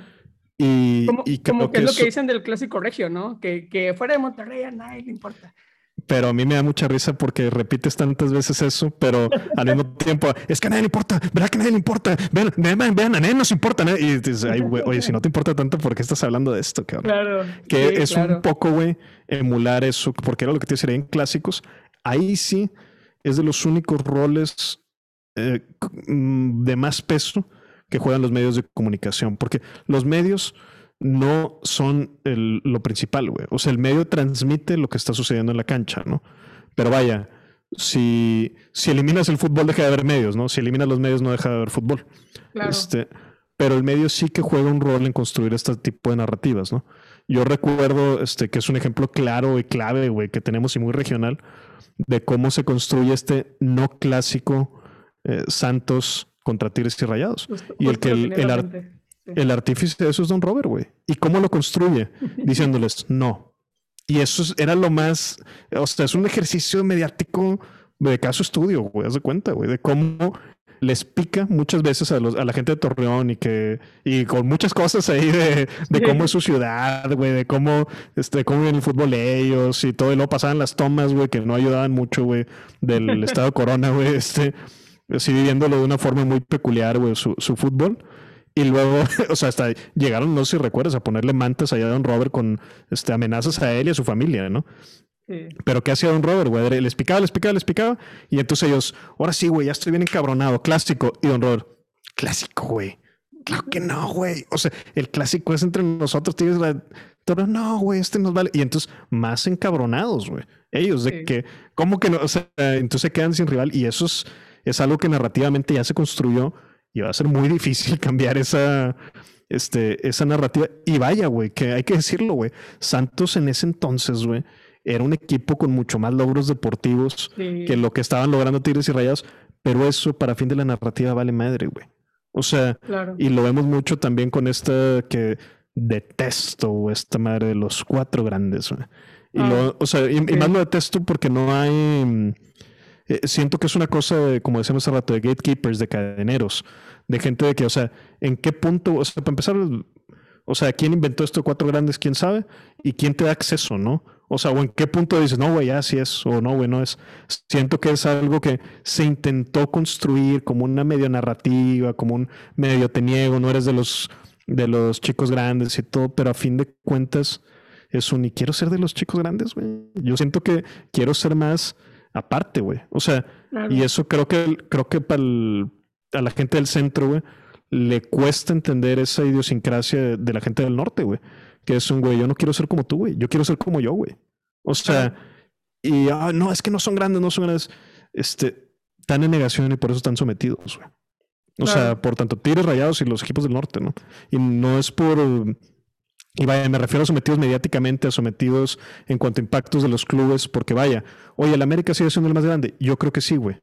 Y, como, y como que, es lo que dicen del clásico regio, ¿no? Que, que fuera de Monterrey a nadie le importa pero a mí me da mucha risa porque repites tantas veces eso, pero al mismo tiempo, es que a nadie le importa, ¿verdad que a nadie le importa? Vean, vean, vean a nadie nos importa. Y dices, oye, si no te importa tanto, ¿por qué estás hablando de esto, cabrón? Claro. Que es un poco, güey, emular eso, porque era lo que te decía en clásicos. Ahí sí es de los únicos roles eh, mm, de más peso que juegan los medios de comunicación, porque los medios no son lo principal, güey. O sea, el medio transmite lo que está sucediendo en la cancha, ¿no? Pero vaya, si, si eliminas el fútbol, deja de haber medios, ¿no? Si eliminas los medios, no deja de haber fútbol. Este, pero el medio sí que juega un rol en construir este tipo de narrativas, ¿no? Yo recuerdo este, que es un ejemplo claro y clave, güey, que tenemos y muy regional, de cómo se construye este no clásico eh, Santos contra Tigres y Rayados. y el que el, el artífice de eso es Don Robert, güey. ¿Y cómo lo construye? Diciéndoles, no. Y eso era lo más, o sea, es un ejercicio mediático de caso estudio, güey, haz de cuenta, güey, de cómo les pica muchas veces a, los, a la gente de Torreón y que, y con muchas cosas ahí de, de cómo es su ciudad, güey, de cómo, este, cómo viene el fútbol ellos y todo, y luego pasaban las tomas, güey, que no ayudaban mucho, güey, del estado de Corona, güey, este, así viviéndolo de una forma muy peculiar, güey, su, su fútbol. Y luego, o sea, hasta llegaron, no sé si recuerdas, a ponerle mantas allá a Don Robert con este, amenazas a él y a su familia, ¿no? Sí. Pero ¿qué hacía Don Robert, güey? Les picaba, les picaba, les picaba. Y entonces ellos, ahora sí, güey, ya estoy bien encabronado, clásico. Y Don Robert, clásico, güey. Claro que no, güey. O sea, el clásico es entre nosotros, tienes la... Pero no, güey, este nos vale. Y entonces, más encabronados, güey. Ellos, de que, ¿cómo que no? O sea, entonces se quedan sin rival. Y eso es, es algo que narrativamente ya se construyó y va a ser muy difícil cambiar esa, este, esa narrativa. Y vaya, güey, que hay que decirlo, güey. Santos en ese entonces, güey, era un equipo con mucho más logros deportivos que lo que estaban logrando Tigres y Rayados. Pero eso para fin de la narrativa vale madre, güey. O sea, y lo vemos mucho también con esta que detesto, esta madre de los cuatro grandes, güey. Y lo, ah, o sea, y, más lo detesto porque no hay eh, siento que es una cosa, de, como decíamos hace rato, de gatekeepers, de cadeneros, de gente de que, o sea, en qué punto, o sea, para empezar, o sea, quién inventó esto cuatro grandes, quién sabe, y quién te da acceso, ¿no? O sea, o en qué punto dices, no, güey, así es, o no, güey, no es. Siento que es algo que se intentó construir como una medio narrativa, como un medio te niego, no eres de los, de los chicos grandes y todo, pero a fin de cuentas es un, y quiero ser de los chicos grandes, güey. Yo siento que quiero ser más aparte, güey. O sea, y eso creo que, creo que para a la gente del centro, güey, le cuesta entender esa idiosincrasia de, la gente del norte, güey. Que es un güey, yo no quiero ser como tú, güey. Yo quiero ser como yo, güey. O sea, y ah, no, es que no son grandes, no son grandes. Este, están en negación y por eso están sometidos, güey. O sea, por tanto, Tigres Rayados y los equipos del norte, ¿no? Y no es por y vaya, me refiero a sometidos mediáticamente, a sometidos en cuanto a impactos de los clubes, porque vaya, oye, el América sigue siendo el más grande. Yo creo que sí, güey.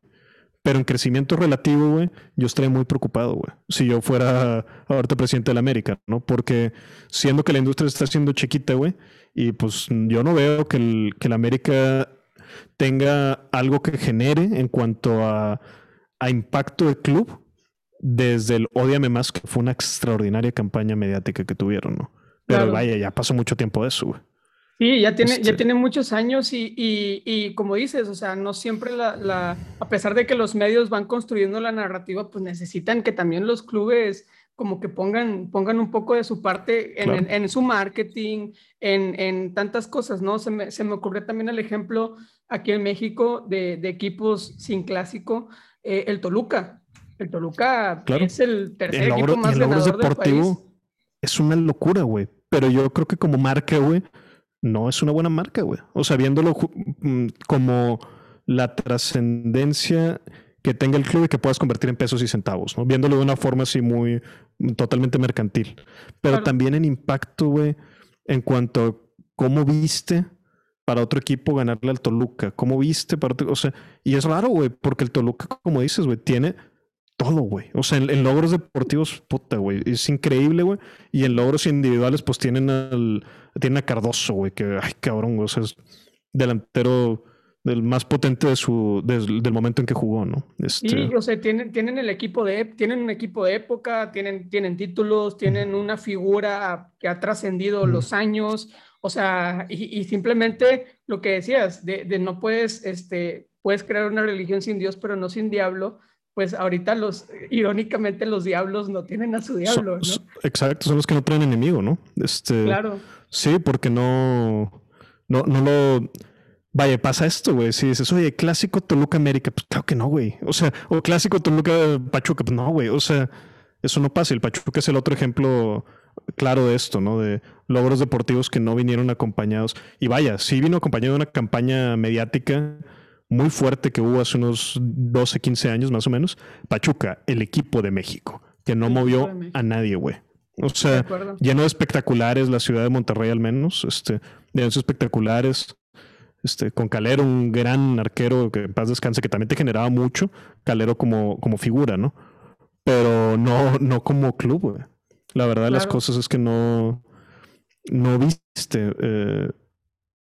Pero en crecimiento relativo, güey, yo estaría muy preocupado, güey. Si yo fuera ahorita presidente del América, ¿no? Porque siendo que la industria está siendo chiquita, güey, y pues yo no veo que el, que el América tenga algo que genere en cuanto a, a impacto del club desde el Odiame Más, que fue una extraordinaria campaña mediática que tuvieron, ¿no? Pero vaya, ya pasó mucho tiempo de eso, Sí, ya tiene, ya este tiene muchos años y, y, y, como dices, o sea, no siempre la, la, a pesar de que los medios van construyendo la narrativa, pues necesitan que también los clubes como que pongan, pongan un poco de su parte en, en, su marketing, en, en, tantas cosas, ¿no? Se me, se me ocurrió también el ejemplo aquí en México de, de equipos sin clásico, eh, el Toluca. El Toluca es el tercer equipo más ganador del país es una locura, güey. Pero yo creo que como marca, güey, no es una buena marca, güey. O sea, viéndolo mm, como la trascendencia que tenga el club y que puedas convertir en pesos y centavos, ¿no? Viéndolo de una forma así muy, totalmente mercantil. Pero también en impacto, güey, en cuanto a cómo viste para otro equipo ganarle al Toluca, cómo viste para otro, o sea, y es raro, güey, porque el Toluca, como dices, güey, tiene todo, güey. O sea, en, logros deportivos, puta, güey, es increíble, güey. Y en logros individuales, pues tienen al, tienen a Cardoso, güey, que, ay, cabrón, güey, o sea, es delantero del más potente de su del momento en que jugó, ¿no? Este... Sí, o sea, tienen, tienen el equipo de tienen un equipo de época, tienen, tienen títulos, tienen una figura que ha trascendido los años, o sea, y, simplemente lo que decías, de, de, no puedes, este, puedes crear una religión sin Dios, pero no sin diablo, pues ahorita los, irónicamente los diablos no tienen a su diablo, ¿no? Exacto, son los que no traen enemigo, ¿no? Este, claro. Sí, porque no, no, no lo Vaya, pasa esto, güey. Si dices, oye, clásico Toluca América, pues claro que no, güey. O sea, o clásico Toluca Pachuca, pues no, güey. O sea, eso no pasa. El Pachuca es el otro ejemplo claro de esto, ¿no? De logros deportivos que no vinieron acompañados. Y vaya, sí vino acompañado de una campaña mediática muy fuerte que hubo hace unos 12, 15 años más o menos. Pachuca, el equipo de México, que no movió a nadie, güey. O sea, lleno de espectaculares, la ciudad de Monterrey al menos, este, de esos espectaculares este, con Calero, un gran arquero que en paz descanse, que también te generaba mucho, Calero como, como figura, ¿no? Pero no, no como club, La verdad de las cosas es que no, no viste eh,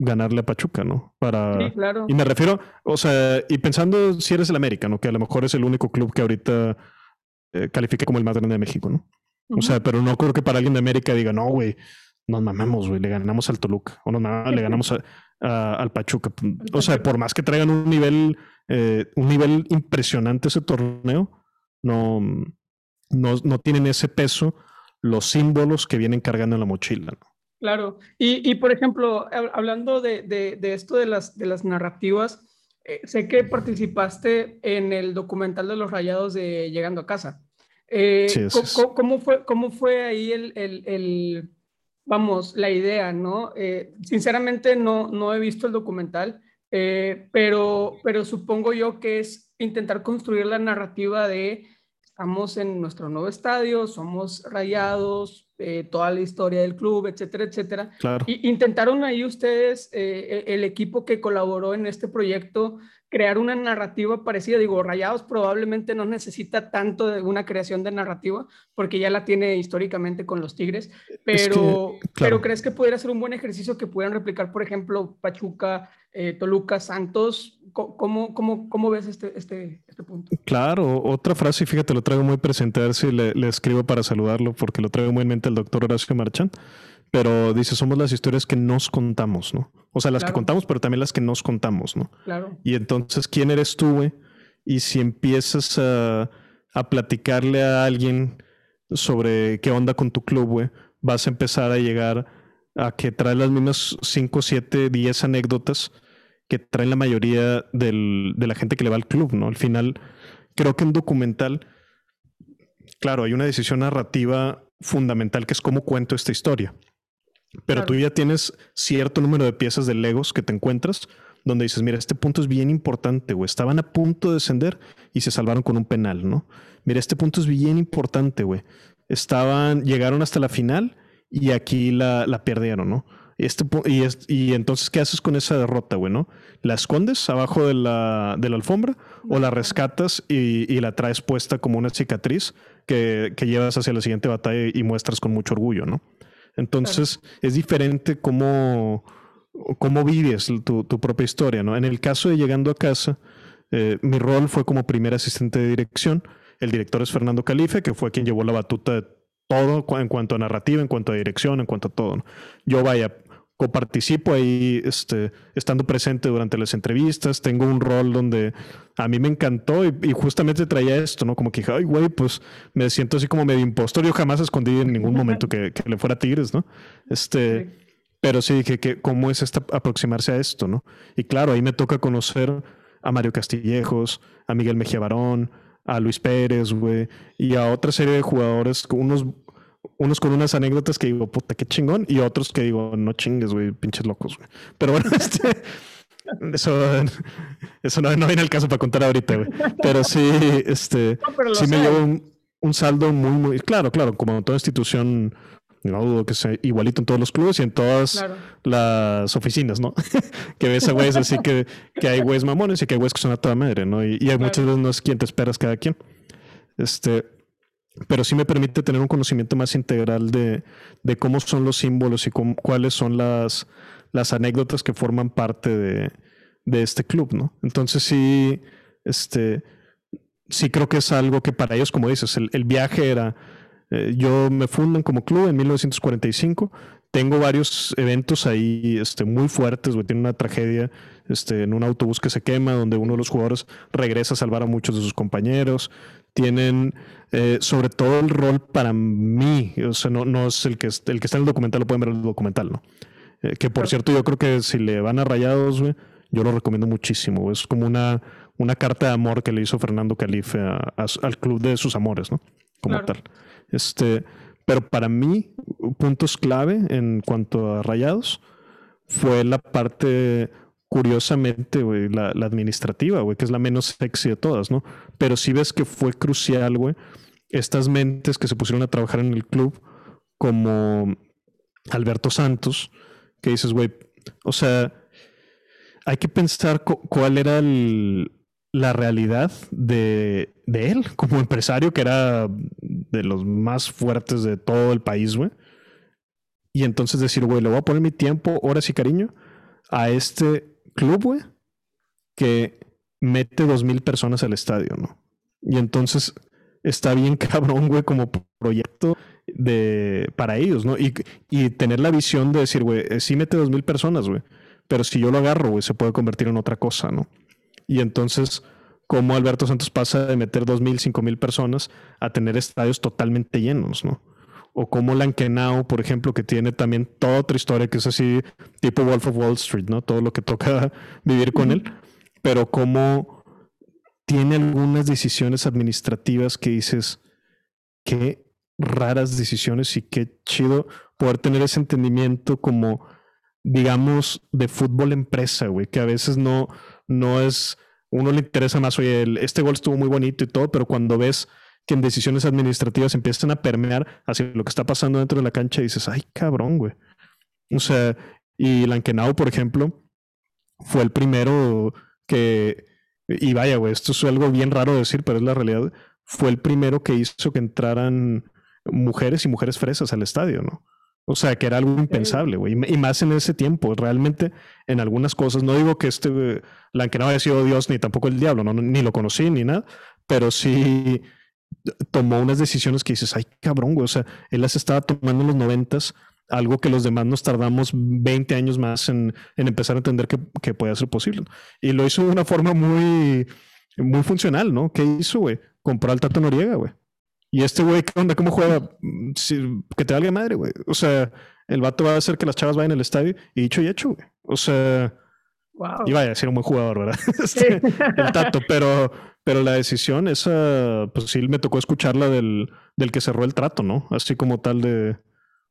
ganarle a Pachuca, ¿no? Para... Sí, claro. Y me refiero, o sea, y pensando si eres el América, ¿no? Que a lo mejor es el único club que ahorita eh, califique como el más grande de México, ¿no? O sea, pero no creo que para alguien de América diga, no, güey, nos mamamos, güey, le ganamos al Toluca, o nos mamamos, le ganamos a, al Pachuca. O sea, por más que traigan un nivel, eh, un nivel impresionante ese torneo, no, no, no, tienen ese peso los símbolos que vienen cargando en la mochila. Claro. Y, y, por ejemplo, hablando de, de, esto de las, de las narrativas, eh, sé que participaste en el documental de los rayados de Llegando a Casa. Eh, ¿cómo, fue, ¿Cómo fue ahí el, el vamos, la idea, ¿no? Eh, sinceramente no, no he visto el documental, eh, pero, pero supongo yo que es intentar construir la narrativa de estamos en nuestro nuevo estadio, somos rayados, eh, toda la historia del club, etcétera, etcétera. Claro. Y intentaron ahí ustedes, el equipo que colaboró en este proyecto, crear una narrativa parecida. Digo, Rayados probablemente no necesita tanto de una creación de narrativa porque ya la tiene históricamente con los Tigres, pero, pero ¿crees que pudiera ser un buen ejercicio que pudieran replicar, por ejemplo, Pachuca, eh, Toluca, Santos? ¿Cómo, cómo, cómo ves este, este, este, punto? Claro, otra frase, fíjate, lo traigo muy presente, a ver si le, le escribo para saludarlo porque lo traigo muy en mente el doctor Horacio Marchán pero dice, somos las historias que nos contamos, ¿no? O sea, las que contamos, pero también las que nos contamos, ¿no? Claro. Y entonces, ¿quién eres tú, güey? Y si empiezas a, a, platicarle a alguien sobre qué onda con tu club, güey, vas a empezar a llegar a que trae las mismas 5, 7, 10 anécdotas que traen la mayoría del, de la gente que le va al club, ¿no? Al final, creo que en documental, claro, hay una decisión narrativa fundamental que es cómo cuento esta historia. Pero tú ya tienes cierto número de piezas de Legos que te encuentras donde dices, mira, este punto es bien importante, güey. Estaban a punto de descender y se salvaron con un penal, ¿no? Mira, este punto es bien importante, güey. Estaban, llegaron hasta la final y aquí la, la perdieron, ¿no? Este, y, y entonces, ¿qué haces con esa derrota, güey, no? ¿La escondes abajo de la, de la alfombra o la rescatas y, y, la traes puesta como una cicatriz que, que llevas hacia la siguiente batalla y muestras con mucho orgullo, ¿no? Entonces es diferente cómo, cómo vives tu, tu, propia historia, ¿no? En el caso de Llegando a Casa, eh, mi rol fue como primer asistente de dirección. El director es Fernando Calife, que fue quien llevó la batuta de todo en cuanto a narrativa, en cuanto a dirección, en cuanto a todo. ¿no? Yo vaya, coparticipo ahí este, estando presente durante las entrevistas, tengo un rol donde a mí me encantó y, justamente traía esto, ¿no? Como que dije, ay, güey, pues me siento así como medio impostor, yo jamás escondí en ningún momento que, le fuera Tigres, ¿no? Este, pero sí dije que cómo es esta, aproximarse a esto, ¿no? Y claro, ahí me toca conocer a Mario Castillejos, a Miguel Mejía Barón, a Luis Pérez, güey, y a otra serie de jugadores, unos unos con unas anécdotas que digo, puta, qué chingón, y otros que digo, no chingues, güey, pinches locos, güey. Pero bueno, este, eso, eso no, viene al caso para contar ahorita, güey. Pero sí, este, sí me llevo un, un, saldo muy, muy, claro, claro, como toda institución, no dudo que sea igualito en todos los clubes y en todas las oficinas, ¿no? que ves a güeyes así que, que hay güeyes mamones y que hay güeyes que son a toda madre, ¿no? Y, y muchas veces no es quien te esperas cada quien. Este, pero sí me permite tener un conocimiento más integral de, de cómo son los símbolos y cuáles son las, las anécdotas que forman parte de, de, este club, ¿no? Entonces sí, este, sí creo que es algo que para ellos, como dices, el, el viaje era, eh, yo me fundan como club en 1945, tengo varios eventos ahí este, muy fuertes, güey, tiene una tragedia este, en un autobús que se quema, donde uno de los jugadores regresa a salvar a muchos de sus compañeros, tienen eh, sobre todo el rol para mí, o sea, no, no es el que, el que está en el documental, lo pueden ver en el documental, ¿no? Eh, que por cierto, yo creo que si le van a rayados, yo lo recomiendo muchísimo. Es como una, una carta de amor que le hizo Fernando Calife al club de sus amores, ¿no? Como tal. Este, pero para mí, puntos clave en cuanto a rayados fue la parte curiosamente, güey, la, administrativa, güey, que es la menos sexy de todas, ¿no? Pero sí ves que fue crucial, güey, estas mentes que se pusieron a trabajar en el club, como Alberto Santos, que dices, güey, o sea, hay que pensar cuál era la realidad de, de, él como empresario, que era de los más fuertes de todo el país, güey. Y entonces decir, güey, le voy a poner mi tiempo, horas y cariño a este club, güey, que mete dos mil personas al estadio, ¿no? Y entonces está bien cabrón, güey, como proyecto de, para ellos, ¿no? Y, y tener la visión de decir, güey, eh, sí mete dos mil personas, güey, pero si yo lo agarro, güey, se puede convertir en otra cosa, ¿no? Y entonces, como Alberto Santos pasa de meter dos mil, cinco mil personas a tener estadios totalmente llenos, ¿no? O como Lankenau, por ejemplo, que tiene también toda otra historia que es así, tipo Wolf of Wall Street, ¿no? Todo lo que toca vivir con él, pero como tiene algunas decisiones administrativas que dices, qué raras decisiones y qué chido poder tener ese entendimiento como, digamos, de fútbol empresa, güey, que a veces no, no es, uno le interesa más, oye, este gol estuvo muy bonito y todo, pero cuando ves que en decisiones administrativas empiezan a permear hacia lo que está pasando dentro de la cancha y dices, ay, cabrón, güey. O sea, y Lankenau, por ejemplo, fue el primero que, y vaya, güey, esto es algo bien raro de decir, pero es la realidad, fue el primero que hizo que entraran mujeres y mujeres fresas al estadio, ¿no? O sea, que era algo impensable, güey. Y más en ese tiempo. Realmente, en algunas cosas, no digo que este Lankenau haya sido Dios ni tampoco el diablo, no, ni lo conocí ni nada, pero sí tomó unas decisiones que dices, ay cabrón, güey, o sea, él las estaba tomando en los noventas, algo que los demás nos tardamos 20 años más en, empezar a entender que, que podía ser posible. Y lo hizo de una forma muy, muy funcional, ¿no? ¿Qué hizo, güey? Compró al Tato Noriega, güey. Y este güey, ¿qué onda? ¿Cómo juega? que te valga madre, güey. O sea, el vato va a hacer que las chavas vayan al estadio y dicho y hecho, güey. O sea, wow. y vaya, ser un buen jugador, ¿verdad? El Tato, pero pero la decisión, esa, pues sí me tocó escucharla del, del que cerró el trato, ¿no? Así como tal de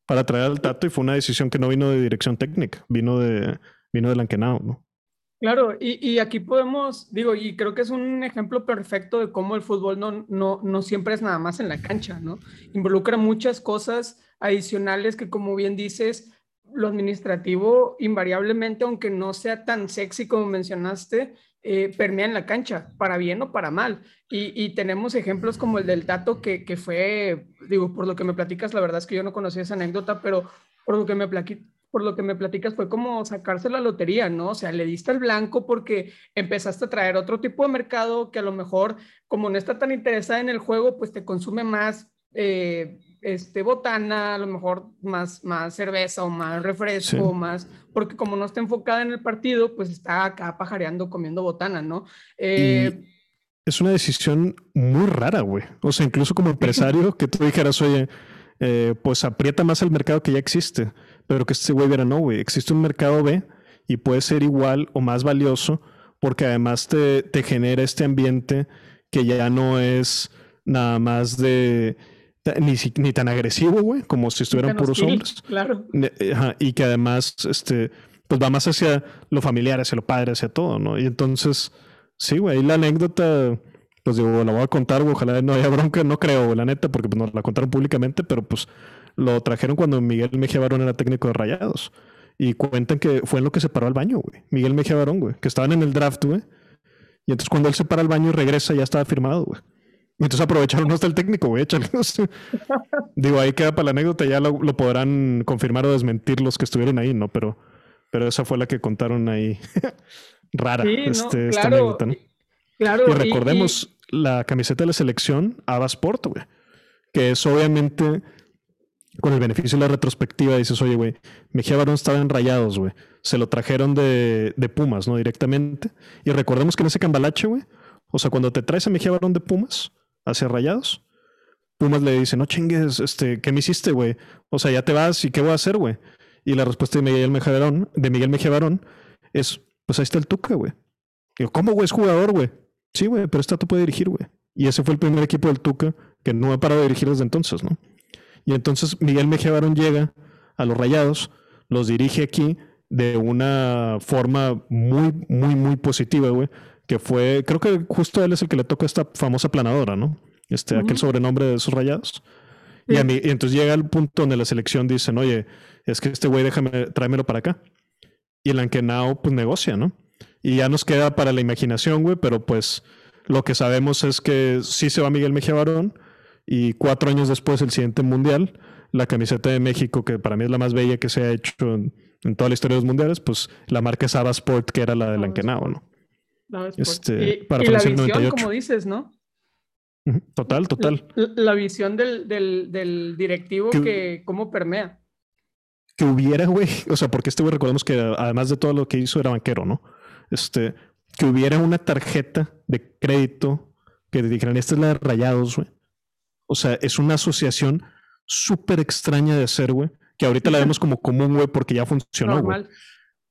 para traer al Tato y fue una decisión que no vino de dirección técnica, vino de, vino de Lankenau, ¿no? Claro, y, y, aquí podemos, digo, y creo que es un ejemplo perfecto de cómo el fútbol no, no, no siempre es nada más en la cancha, ¿no? Involucra muchas cosas adicionales que, como bien dices, lo administrativo invariablemente, aunque no sea tan sexy como mencionaste, eh, permea en la cancha, para bien o para mal. Y, tenemos ejemplos como el del Tato, que, que, fue, digo, por lo que me platicas, la verdad es que yo no conocía esa anécdota, pero por lo que me por lo que me platicas fue como sacarse la lotería, ¿no? O sea, le diste el blanco porque empezaste a traer otro tipo de mercado que a lo mejor, como no está tan interesada en el juego, pues te consume más eh, este, botana, a lo mejor más, más cerveza o más refresco, más, porque como no está enfocada en el partido, pues está acá pajareando comiendo botana, ¿no? Eh, es una decisión muy rara, güey. O sea, incluso como empresario, que tú dijeras, oye, eh, pues aprieta más el mercado que ya existe, pero que este güey viera, no, güey, existe un mercado B y puede ser igual o más valioso porque además te, te genera este ambiente que ya no es nada más de ni, ni tan agresivo, güey, como si estuvieran puros hombres. Claro. y que además, este, pues va más hacia lo familiar, hacia lo padre, hacia todo, ¿no? Y entonces, sí, güey, la anécdota, pues digo, la voy a contar, ojalá no haya bronca, no creo, la neta, porque pues nos la contaron públicamente, pero pues lo trajeron cuando Miguel Mejía Barón era técnico de Rayados. Y cuentan que fue en lo que se paró al baño, güey. Miguel Mejía Barón, güey. Que estaban en el draft, güey. Y entonces cuando él se para al baño y regresa, ya estaba firmado, güey. Entonces aprovecharon hasta el técnico, güey. Digo, ahí queda para la anécdota. Ya lo, podrán confirmar o desmentir los que estuvieron ahí, ¿no? Pero, pero esa fue la que contaron ahí. Rara, este, esta anécdota, ¿no? Claro. Y recordemos la camiseta de la selección, Sport, güey. Que es obviamente con el beneficio de la retrospectiva dices, oye, güey, Mejía Barón estaba en rayados, güey. Se lo trajeron de, Pumas, ¿no? Directamente. Y recordemos que en ese cambalache, güey, o sea, cuando te traes a Mejía Barón de Pumas hacia rayados, Pumas le dice, no chingues, este, ¿qué me hiciste, güey? O sea, ya te vas y ¿qué voy a hacer, güey? Y la respuesta de Miguel Mejía Barón, de Miguel Mejía Barón es, pues ahí está el Tuca, güey. Digo, ¿cómo, güey? Es jugador, güey. Sí, güey, pero esta tú puede dirigir, güey. Y ese fue el primer equipo del Tuca que no ha parado de dirigir desde entonces, ¿no? Y entonces Miguel Mejía Barón llega a los Rayados, los dirige aquí de una forma muy, muy, muy positiva, güey. Que fue, creo que justo él es el que le toca esta famosa planadora, ¿no? Este, aquel sobrenombre de esos rayados. Y, a mí, y entonces llega el punto donde la selección dicen, oye, es que este güey déjame, tráemelo para acá. Y el Ankenao, pues negocia, ¿no? Y ya nos queda para la imaginación, güey, pero pues lo que sabemos es que sí se va Miguel Mejía Barón, y cuatro años después, el siguiente mundial, la camiseta de México, que para mí es la más bella que se ha hecho en, toda la historia de los mundiales, pues la marca es Sport, que era la del Ankenao, ¿no? Este, y, para la visión, como dices, ¿no? Total, total. La, visión del, del, directivo que, cómo permea. Que hubiera, güey, o sea, porque este güey recordemos que además de todo lo que hizo era banquero, ¿no? Este, que hubiera una tarjeta de crédito que dijeran, esta es la de rayados, güey o sea, es una asociación súper extraña de hacer, güey, que ahorita la vemos como común, güey, porque ya funcionó, güey.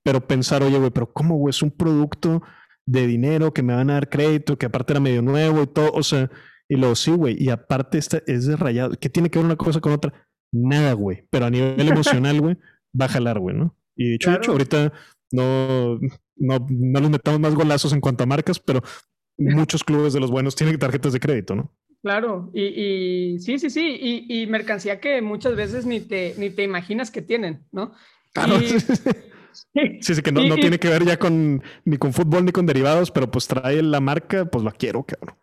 Pero pensar, oye, güey, pero ¿cómo, güey? Es un producto de dinero que me van a dar crédito, que aparte era medio nuevo y todo, o sea, y luego sí, güey, y aparte esta es de rayado. ¿Qué tiene que ver una cosa con otra? Nada, güey, pero a nivel emocional, güey, va a jalar, güey, ¿no? Y de hecho, ahorita no, no, no nos metamos más golazos en cuanto a marcas, pero muchos clubes de los buenos tienen tarjetas de crédito, ¿no? Claro, y, sí, sí, sí, y, mercancía que muchas veces ni te, ni te imaginas que tienen, ¿no? Claro. sí, sí, que no, no tiene que ver ya con ni con fútbol ni con derivados, pero pues trae la marca, pues la quiero, cabrón.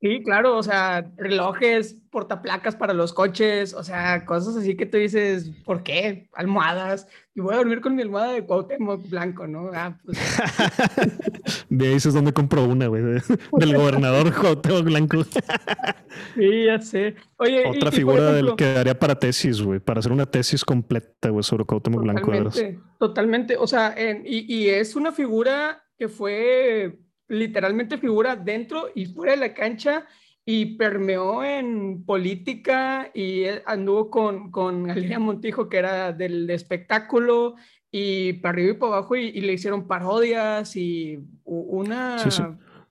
Sí, claro, o sea, relojes, portaplacas para los coches, o sea, cosas así que tú dices, ¿por qué? Almohadas, y voy a dormir con mi almohada de Cuauhtémoc blanco, ¿no? Ah, pues. de ahí es donde compro una, güey, del gobernador Cuauhtémoc blanco. sí, ya sé. Oye, Otra figura del que daría para tesis, güey, para hacer una tesis completa, güey, sobre Cuauhtémoc blanco. Totalmente, totalmente, o sea, y, y es una figura que fue literalmente figura dentro y fuera de la cancha y permeó en política y anduvo con, con Montijo, que era del espectáculo, y para arriba y para abajo, y, le hicieron parodias y una...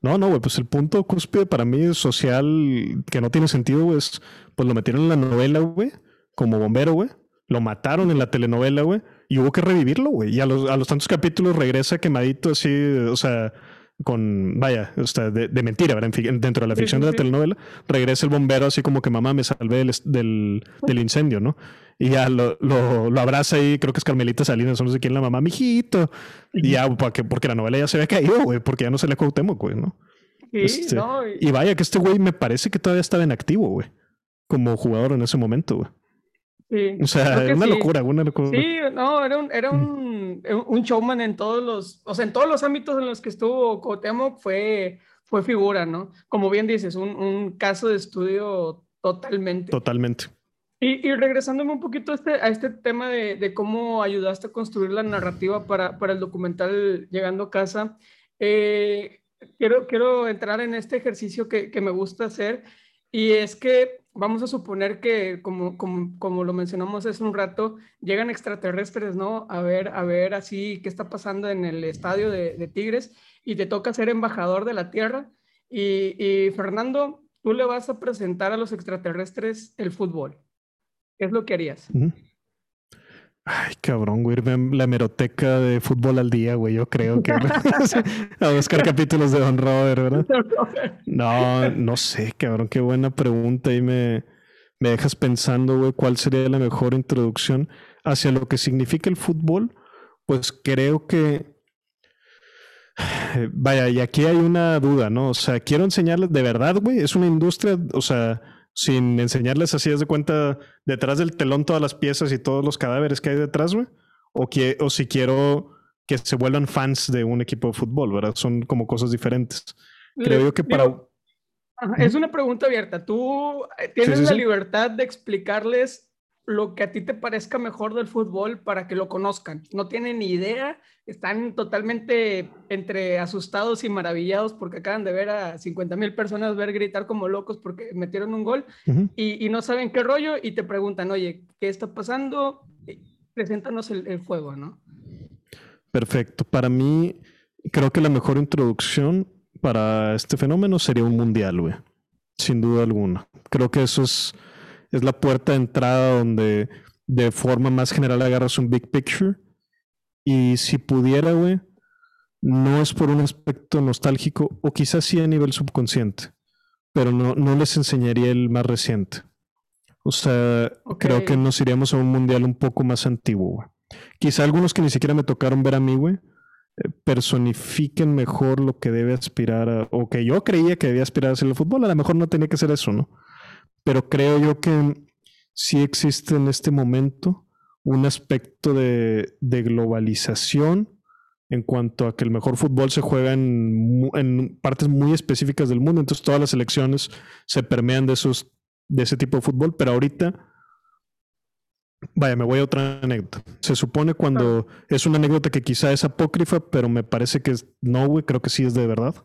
No, no, güey, pues el punto cúspide para mí social que no tiene sentido, es, pues lo metieron en la novela, güey, como bombero, güey. Lo mataron en la telenovela, güey, y hubo que revivirlo, güey. Y a los, a los tantos capítulos regresa quemadito así, o sea, con, vaya, o de, de, mentira, ¿verdad? dentro de la ficción de la telenovela, regresa el bombero así como que mamá me salvé del, del, incendio, ¿no? Y ya lo, lo, abraza ahí, creo que es Carmelita Salinas, no sé quién la mamá, mijito. Y ya, porque, porque la novela ya se había caído, güey, porque ya no se le Cuauhtémoc, güey, ¿no? Este, no, y... vaya que este güey me parece que todavía estaba en activo, güey, como jugador en ese momento, güey. Sí, o sea, una locura, una locura. Sí, no, era un, era un, un, showman en todos los, o sea, en todos los ámbitos en los que estuvo Cuauhtémoc fue, fue figura, ¿no? Como bien dices, un, un caso de estudio totalmente. Totalmente. Y, y regresándome un poquito a este, a este tema de, de, cómo ayudaste a construir la narrativa para, para el documental Llegando a casa, eh, quiero, quiero entrar en este ejercicio que, que me gusta hacer y es que vamos a suponer que, como, como, como, lo mencionamos hace un rato, llegan extraterrestres, ¿no? A ver, a ver así qué está pasando en el estadio de, Tigres y te toca ser embajador de la Tierra. Y, Fernando, tú le vas a presentar a los extraterrestres el fútbol. ¿Qué es lo que harías? Ay, cabrón, güey, la hemeroteca de fútbol al día, güey, yo creo que a buscar capítulos de Don Robert, ¿verdad? No, no sé, cabrón, qué buena pregunta y me, me dejas pensando, güey, cuál sería la mejor introducción hacia lo que significa el fútbol. Pues creo que, vaya, y aquí hay una duda, ¿no? O sea, quiero enseñarles de verdad, güey, es una industria, o sea, sin enseñarles así, de cuenta, detrás del telón todas las piezas y todos los cadáveres que hay detrás, güey. O, que, o si quiero que se vuelvan fans de un equipo de fútbol, ¿verdad? Son como cosas diferentes. Creo yo que para... es una pregunta abierta. Tú eh, tienes la libertad de explicarles lo que a ti te parezca mejor del fútbol para que lo conozcan. No tienen ni idea, están totalmente entre asustados y maravillados porque acaban de ver a 50 mil personas ver gritar como locos porque metieron un gol y, no saben qué rollo y te preguntan, oye, ¿qué está pasando? Preséntanos el, el fuego, ¿no? Perfecto. Para mí, creo que la mejor introducción para este fenómeno sería un mundial, güey. Sin duda alguna. Creo que eso es es la puerta de entrada donde de forma más general agarras un big picture. Y si pudiera, güey, no es por un aspecto nostálgico, o quizás sí a nivel subconsciente, pero no, no les enseñaría el más reciente. O sea, creo que nos iríamos a un mundial un poco más antiguo, güey. Quizá algunos que ni siquiera me tocaron ver a mí, güey, eh, personifiquen mejor lo que debe aspirar a, o que yo creía que debía aspirar a hacer el fútbol. A lo mejor no tenía que ser eso, ¿no? Pero creo yo que sí existe en este momento un aspecto de, globalización en cuanto a que el mejor fútbol se juega en, partes muy específicas del mundo, entonces todas las elecciones se permean de, esos, de ese tipo de fútbol, pero ahorita, vaya, me voy a otra anécdota. Se supone cuando, es una anécdota que quizá es apócrifa, pero me parece que no, güey, creo que sí es de verdad,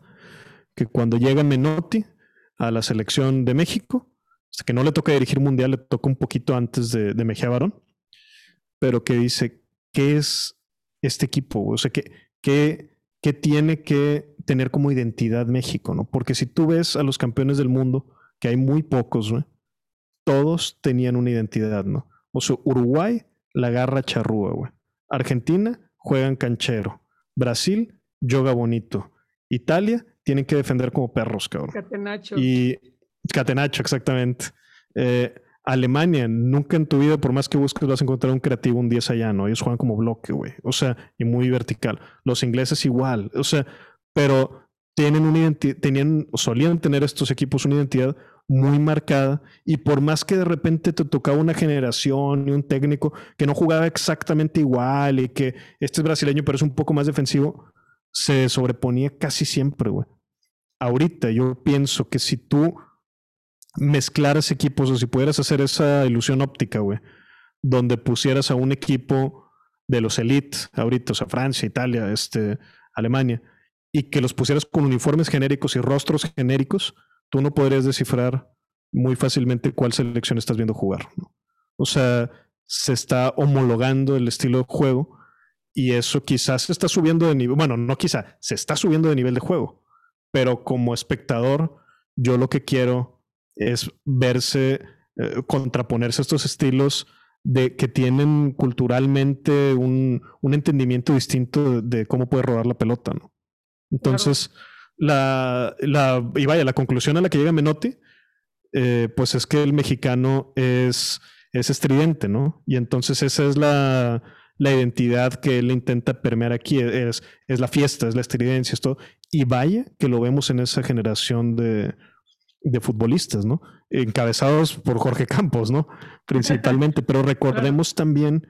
que cuando llega Menotti a la selección de México, que no le toca dirigir mundial, le toca un poquito antes de, Mejía Barón, pero que dice, ¿qué es este equipo? O sea, ¿qué, qué, tiene que tener como identidad México? ¿no? Porque si tú ves a los campeones del mundo, que hay muy pocos, todos tenían una identidad, ¿no? O sea, Uruguay la garra charrúa, güey. Argentina juegan canchero. Brasil yoga bonito. Italia tienen que defender como perros, cabrón. Catenacho. Y Catenacho, exactamente. Eh, Alemania, nunca en tu vida, por más que busques, vas a encontrar un creativo un 10 allá, ¿no? Ellos juegan como bloque, güey. O sea, y muy vertical. Los ingleses igual. O sea, pero tienen una identidad, solían tener estos equipos una identidad muy marcada y por más que de repente te tocaba una generación y un técnico que no jugaba exactamente igual y que este es brasileño pero es un poco más defensivo, se sobreponía casi siempre, güey. Ahorita yo pienso que si tú mezclaras equipos o si pudieras hacer esa ilusión óptica, güey, donde pusieras a un equipo de los elite ahorita, o sea, Francia, Italia, este, Alemania, y que los pusieras con uniformes genéricos y rostros genéricos, tú no podrías descifrar muy fácilmente cuál selección estás viendo jugar. O sea, se está homologando el estilo de juego y eso quizás se está subiendo de nivel, bueno, no quizá, se está subiendo de nivel de juego, pero como espectador, yo lo que quiero es verse, eh, contraponerse a estos estilos de que tienen culturalmente un, entendimiento distinto de, cómo puede rodar la pelota, ¿no? Entonces, la, la, y vaya, la conclusión a la que llega Menotti, eh, pues es que el mexicano es, es estridente, ¿no? Y entonces esa es la, la identidad que él intenta permear aquí, es, es la fiesta, es la estridencia, es todo. Y vaya que lo vemos en esa generación de, de futbolistas, ¿no? Encabezados por Jorge Campos, ¿no? Principalmente, pero recordemos también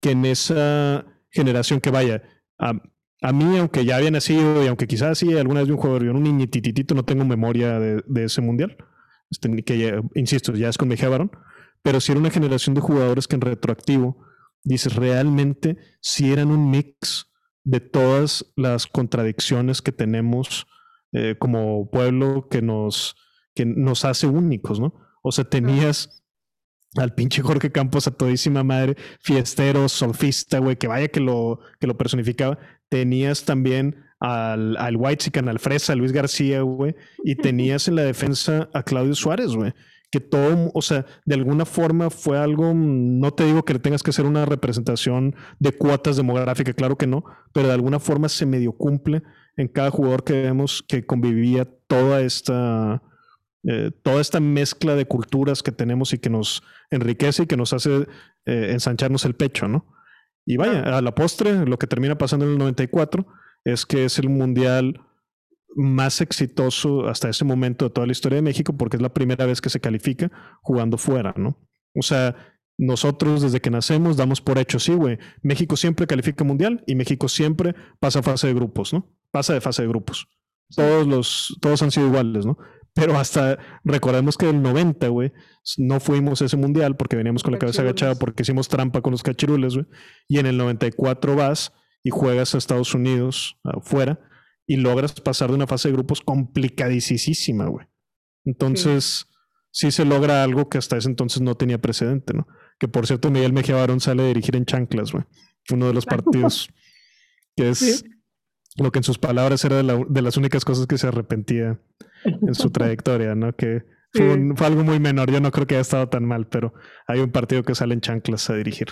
que en esa generación que vaya, a, a, mí, aunque ya había nacido y aunque quizás sí alguna vez vi un jugador, yo un niñititito, no tengo memoria de, de ese mundial, este, que insisto, ya es con Mejía Barón, pero sí era una generación de jugadores que en retroactivo, dices, realmente sí eran un mix de todas las contradicciones que tenemos eh, como pueblo que nos que nos hace únicos, ¿no? O sea, tenías al pinche Jorge Campos a todísima madre, fiestero, solfista, güey, que vaya que lo, que lo personificaba. Tenías también al, al White al Fresa, Luis García, güey, y tenías en la defensa a Claudio Suárez, güey, que todo, o sea, de alguna forma fue algo, no te digo que tengas que hacer una representación de cuotas demográficas, claro que no, pero de alguna forma se medio cumple en cada jugador que vemos que convivía toda esta, eh, toda esta mezcla de culturas que tenemos y que nos enriquece y que nos hace eh, ensancharnos el pecho, ¿no? Y vaya, a la postre, lo que termina pasando en el 94 es que es el mundial más exitoso hasta ese momento de toda la historia de México porque es la primera vez que se califica jugando fuera, ¿no? O sea, nosotros desde que nacemos damos por hecho, sí, güey, México siempre califica mundial y México siempre pasa a fase de grupos, ¿no? Pasa de fase de grupos. Todos los, todos han sido iguales, ¿no? Pero hasta recordemos que el 90, güey, no fuimos a ese mundial porque veníamos con la cabeza agachada porque hicimos trampa con los cachirules, güey. Y en el 94 vas y juegas a Estados Unidos afuera y logras pasar de una fase de grupos complicadísima, güey. Entonces, sí. se logra algo que hasta ese entonces no tenía precedente, ¿no? Que por cierto, Miguel Mejía Barón sale a dirigir en chanclas, güey. Uno de los partidos que es lo que en sus palabras era de, las únicas cosas que se arrepentía en su trayectoria, ¿no? Que fue, algo muy menor. Yo no creo que haya estado tan mal, pero hay un partido que sale en chanclas a dirigir.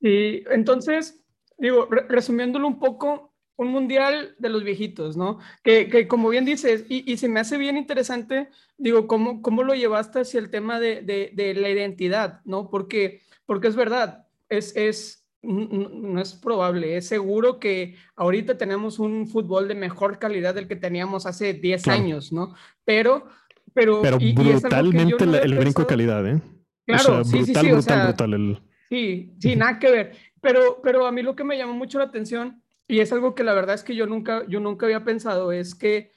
Y entonces, digo, resumiéndolo un poco, un mundial de los viejitos, ¿no? Que, que como bien dices, y, y, se me hace bien interesante, digo, cómo, cómo lo llevaste hacia el tema de, de, de la identidad, ¿no? Porque, porque es verdad, es, es, no es probable, es seguro que ahorita tenemos un fútbol de mejor calidad del que teníamos hace 10 años, ¿no? Pero, pero, pero brutalmente el brinco de calidad, ¿eh? Claro, sí, sí, sí, brutal, brutal el... Sí, sí, nada que ver. Pero, pero a mí lo que me llamó mucho la atención y es algo que la verdad es que yo nunca, yo nunca había pensado, es que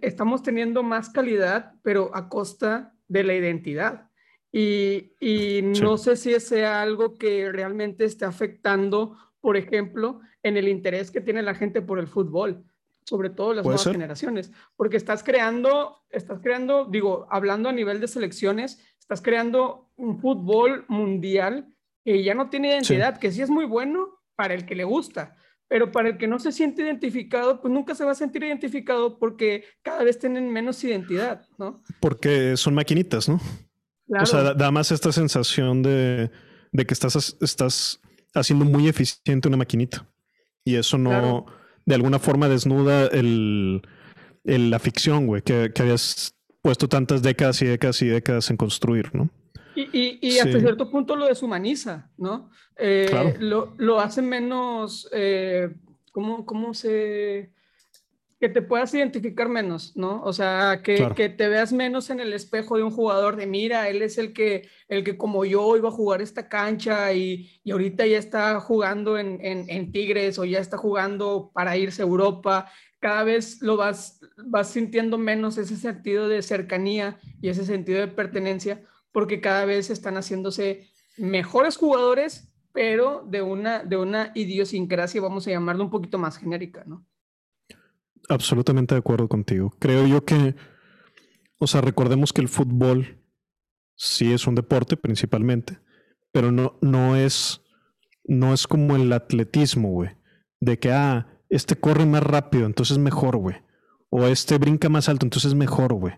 estamos teniendo más calidad, pero a costa de la identidad. Y, y no sé si sea algo que realmente esté afectando, por ejemplo, en el interés que tiene la gente por el fútbol, sobre todo las nuevas generaciones, porque estás creando, estás creando, digo, hablando a nivel de selecciones, estás creando un fútbol mundial que ya no tiene identidad, que sí es muy bueno para el que le gusta, pero para el que no se siente identificado, pues nunca se va a sentir identificado porque cada vez tienen menos identidad, ¿no? Porque son maquinitas, ¿no? O sea, da, más esta sensación de, que estás, estás haciendo muy eficiente una maquinita. Y eso no, de alguna forma, desnuda el, la ficción, güey, que, que habías puesto tantas décadas y décadas y décadas en construir, ¿no? Y, y, hasta cierto punto lo deshumaniza, ¿no? Eh, lo, lo, hace menos, eh, ¿cómo, ¿cómo, se...? Que te puedas identificar menos, ¿no? O sea, que, que, te veas menos en el espejo de un jugador de, mira, él es el que, el que como yo iba a jugar esta cancha y, y ahorita ya está jugando en, en, en, Tigres o ya está jugando para irse a Europa. Cada vez lo vas, vas sintiendo menos ese sentido de cercanía y ese sentido de pertenencia porque cada vez están haciéndose mejores jugadores, pero de una, de una idiosincrasia, vamos a llamarlo un poquito más genérica, ¿no? Absolutamente de acuerdo contigo. Creo yo que, o sea, recordemos que el fútbol sí es un deporte principalmente, pero no, no es, no es como el atletismo, güey, de que, ah, este corre más rápido, entonces es mejor, güey. O este brinca más alto, entonces es mejor, güey.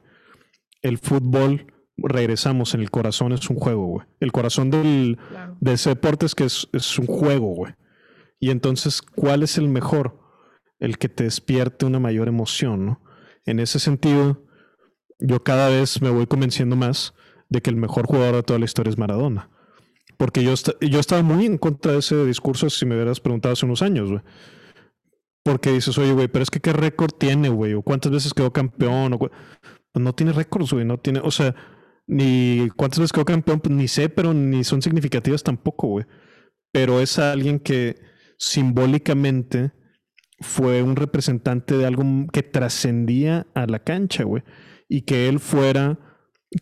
El fútbol regresamos en el corazón es un juego, güey. El corazón del, de ese deporte es que es, es un juego, güey. Y entonces, ¿cuál es el mejor? El que te despierte una mayor emoción, ¿no? En ese sentido, yo cada vez me voy convenciendo más de que el mejor jugador de toda la historia es Maradona. Porque yo, yo estaba muy en contra de ese discurso si me hubieras preguntado hace unos años, güey. Porque dices, oye, güey, pero es que qué récord tiene, güey, o cuántas veces quedó campeón, o pues no tiene récords, güey, no tiene, o sea, ni cuántas veces quedó campeón, pues ni sé, pero ni son significativas tampoco, güey. Pero es alguien que simbólicamente fue un representante de algo que trascendía a la cancha, güey. Y que él fuera,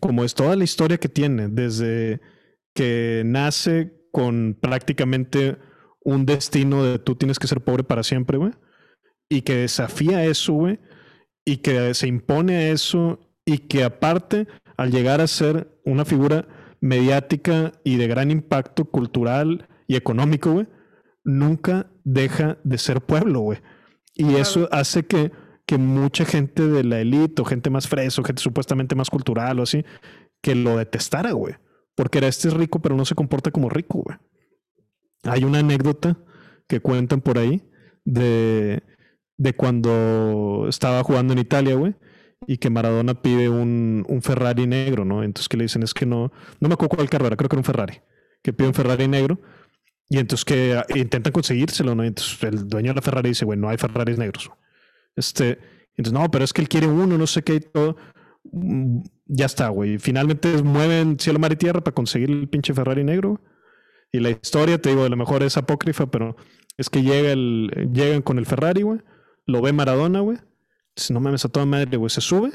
como es toda la historia que tiene, desde que nace con prácticamente un destino de tú tienes que ser pobre para siempre, güey. Y que desafía eso, güey. Y que se impone a eso. Y que aparte al llegar a ser una figura mediática y de gran impacto cultural y económico, güey, nunca deja de ser pueblo, güey. Y eso hace que, que mucha gente de la élite o gente más fresa o gente supuestamente más cultural o así, que lo detestara, güey. Porque era este es rico, pero no se comporta como rico, güey. Hay una anécdota que cuentan por ahí de, de cuando estaba jugando en Italia, güey, y que Maradona pide un, un, Ferrari negro, ¿no? Entonces que le dicen es que no, no me acuerdo cuál carro era, creo que era un Ferrari, que pide un Ferrari negro, y entonces que ah, intentan conseguírselo, ¿no? Entonces el dueño de la Ferrari dice, bueno, no hay Ferraris negros. Este, entonces, no, pero es que él quiere uno, no sé qué y todo. Mm, ya está, güey. Finalmente mueven cielo, mar y tierra para conseguir el pinche Ferrari negro. Y la historia, te digo, a lo mejor es apócrifa, pero es que llega el, llegan con el Ferrari, güey. Lo ve Maradona, güey. Dice, no mames a toda madre, güey. Se sube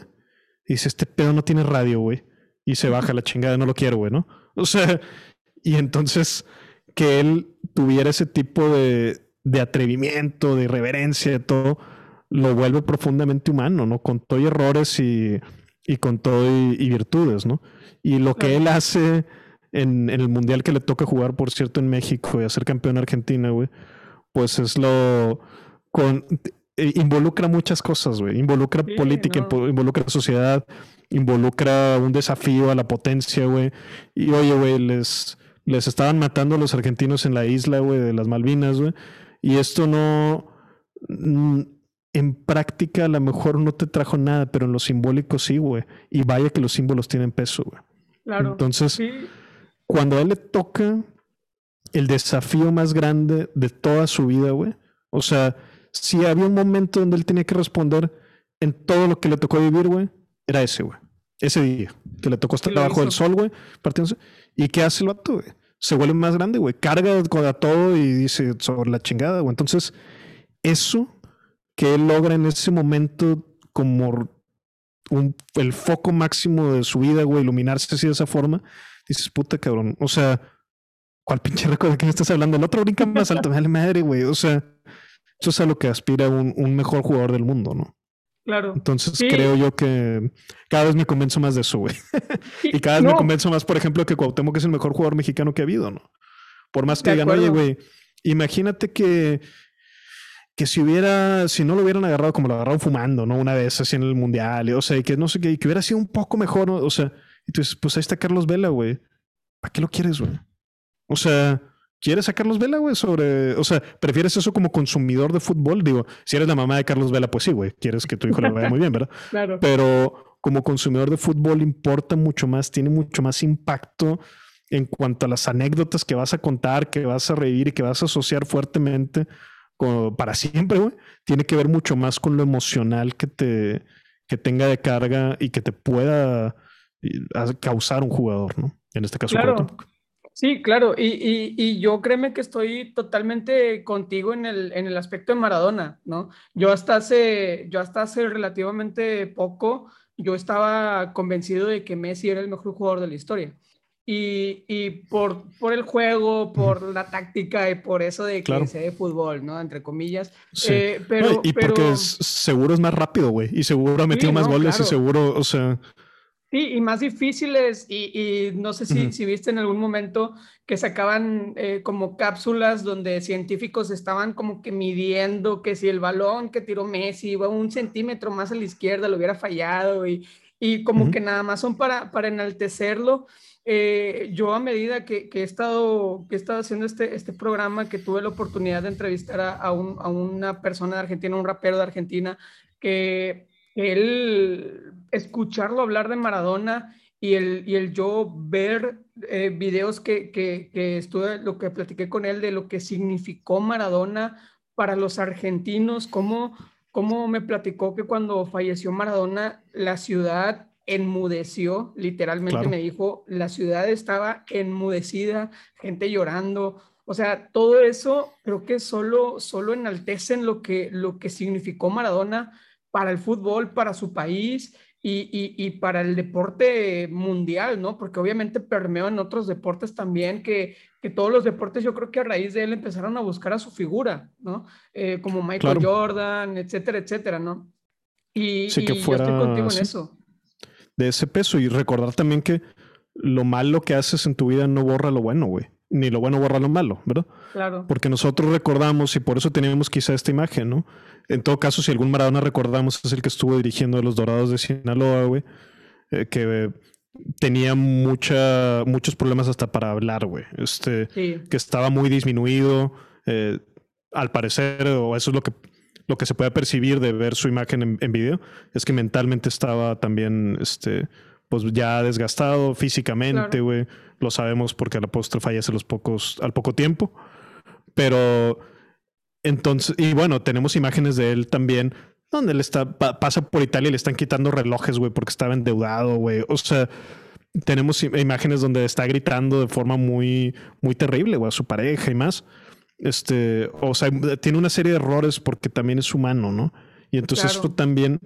y dice, este pedo no tiene radio, güey. Y se baja la chingada, no lo quiero, güey, ¿no? O sea, y entonces que él tuviera ese tipo de, de atrevimiento, de irreverencia, de todo, lo vuelve profundamente humano, ¿no? Con todo y errores y, y con todo y, virtudes, ¿no? Y lo que él hace en, el mundial que le toca jugar, por cierto, en México y hacer campeón Argentina, güey, pues es lo. Con, e, involucra muchas cosas, güey. Involucra política, involucra sociedad, involucra un desafío a la potencia, güey. Y oye, güey, les, les estaban matando a los argentinos en la isla, güey, de las Malvinas, güey. Y esto no en práctica a lo mejor no te trajo nada, pero en lo simbólico sí, güey. Y vaya que los símbolos tienen peso, güey. Claro. Entonces, cuando a él le toca el desafío más grande de toda su vida, güey. O sea, si había un momento donde él tenía que responder en todo lo que le tocó vivir, güey, era ese, güey. Ese día, que le tocó estar debajo del sol, güey, partiéndose. ¿Y qué hace el vato, güey? Se vuelve más grande, güey. Carga a todo y dice sobre la chingada, güey. Entonces, eso que él logra en ese momento como el foco máximo de su vida, güey, iluminarse así de esa forma, dices, puta cabrón, o sea, ¿cuál pinche récord de quién estás hablando? El otro brinca más alto, me madre, güey, o sea, eso es a lo que aspira un, un mejor jugador del mundo, ¿no? Claro. Entonces creo yo que cada vez me convenzo más de eso, güey. y cada vez me convenzo más, por ejemplo, que Cuauhtémoc es el mejor jugador mexicano que ha habido, ¿no? Por más que digan, oye, güey, imagínate que que si hubiera, si no lo hubieran agarrado como lo agarraron fumando, ¿no? Una vez así en el mundial, o sea, y que no sé qué, que hubiera sido un poco mejor, ¿no? o sea, y tú dices, pues ahí está Carlos Vela, güey. ¿Para qué lo quieres, güey? O sea, ¿quieres a Carlos Vela, güey? Sobre, o sea, ¿prefieres eso como consumidor de fútbol? Digo, si eres la mamá de Carlos Vela, pues sí, güey, quieres que tu hijo le vaya muy bien, ¿verdad? claro. Pero como consumidor de fútbol importa mucho más, tiene mucho más impacto en cuanto a las anécdotas que vas a contar, que vas a reír y que vas a asociar fuertemente para siempre, güey, tiene que ver mucho más con lo emocional que te que tenga de carga y que te pueda causar un jugador, ¿no? En este caso, claro. Sí, claro, y, y, y, yo créeme que estoy totalmente contigo en el, en el aspecto de Maradona, ¿no? Yo hasta hace, yo hasta hace relativamente poco, yo estaba convencido de que Messi era el mejor jugador de la historia y, y por, por, el juego, por la táctica y por eso de que se de fútbol, ¿no? Entre comillas. Sí. Eh, pero, y porque seguro es más rápido, güey. Y seguro ha metido más goles y seguro, o sea... Sí, y más difíciles. Y, y no sé si, si, viste en algún momento que sacaban eh, como cápsulas donde científicos estaban como que midiendo que si el balón que tiró Messi iba un centímetro más a la izquierda lo hubiera fallado y, y como que nada más son para, para enaltecerlo. Eh, yo a medida que, he estado, que he estado haciendo este, este programa, que tuve la oportunidad de entrevistar a, una persona de Argentina, un rapero de Argentina, que él, escucharlo hablar de Maradona y el, y el yo ver eh, videos que, que, que estuve, lo que platiqué con él de lo que significó Maradona para los argentinos, cómo, cómo me platicó que cuando falleció Maradona, la ciudad enmudeció, literalmente me dijo, la ciudad estaba enmudecida, gente llorando, o sea, todo eso creo que solo, solo enaltecen lo que, lo que significó Maradona para el fútbol, para su país y, y, para el deporte mundial, ¿no? Porque obviamente permeó en otros deportes también, que, que, todos los deportes yo creo que a raíz de él empezaron a buscar a su figura, ¿no? Eh, como Michael Jordan, etcétera, etcétera, ¿no? Y, sí, que fuera, yo estoy contigo en eso de ese peso y recordar también que lo malo que haces en tu vida no borra lo bueno, güey. Ni lo bueno borra lo malo, ¿verdad? Claro. Porque nosotros recordamos y por eso tenemos quizá esta imagen, ¿no? En todo caso, si algún Maradona recordamos, es el que estuvo dirigiendo a los Dorados de Sinaloa, güey. Eh, que tenía mucha, muchos problemas hasta para hablar, güey. Este, que estaba muy disminuido. Eh, al parecer, o eso es lo que, lo que se puede percibir de ver su imagen en, en video, es que mentalmente estaba también, este, pues ya desgastado físicamente, güey. Lo sabemos porque la postre fallece los pocos, al poco tiempo. Pero entonces, y bueno, tenemos imágenes de él también donde él está, pasa por Italia y le están quitando relojes, güey, porque estaba endeudado, güey. O sea, tenemos imágenes donde está gritando de forma muy, muy terrible, güey, a su pareja y más. Este, o sea, tiene una serie de errores porque también es humano, ¿no? Y entonces esto también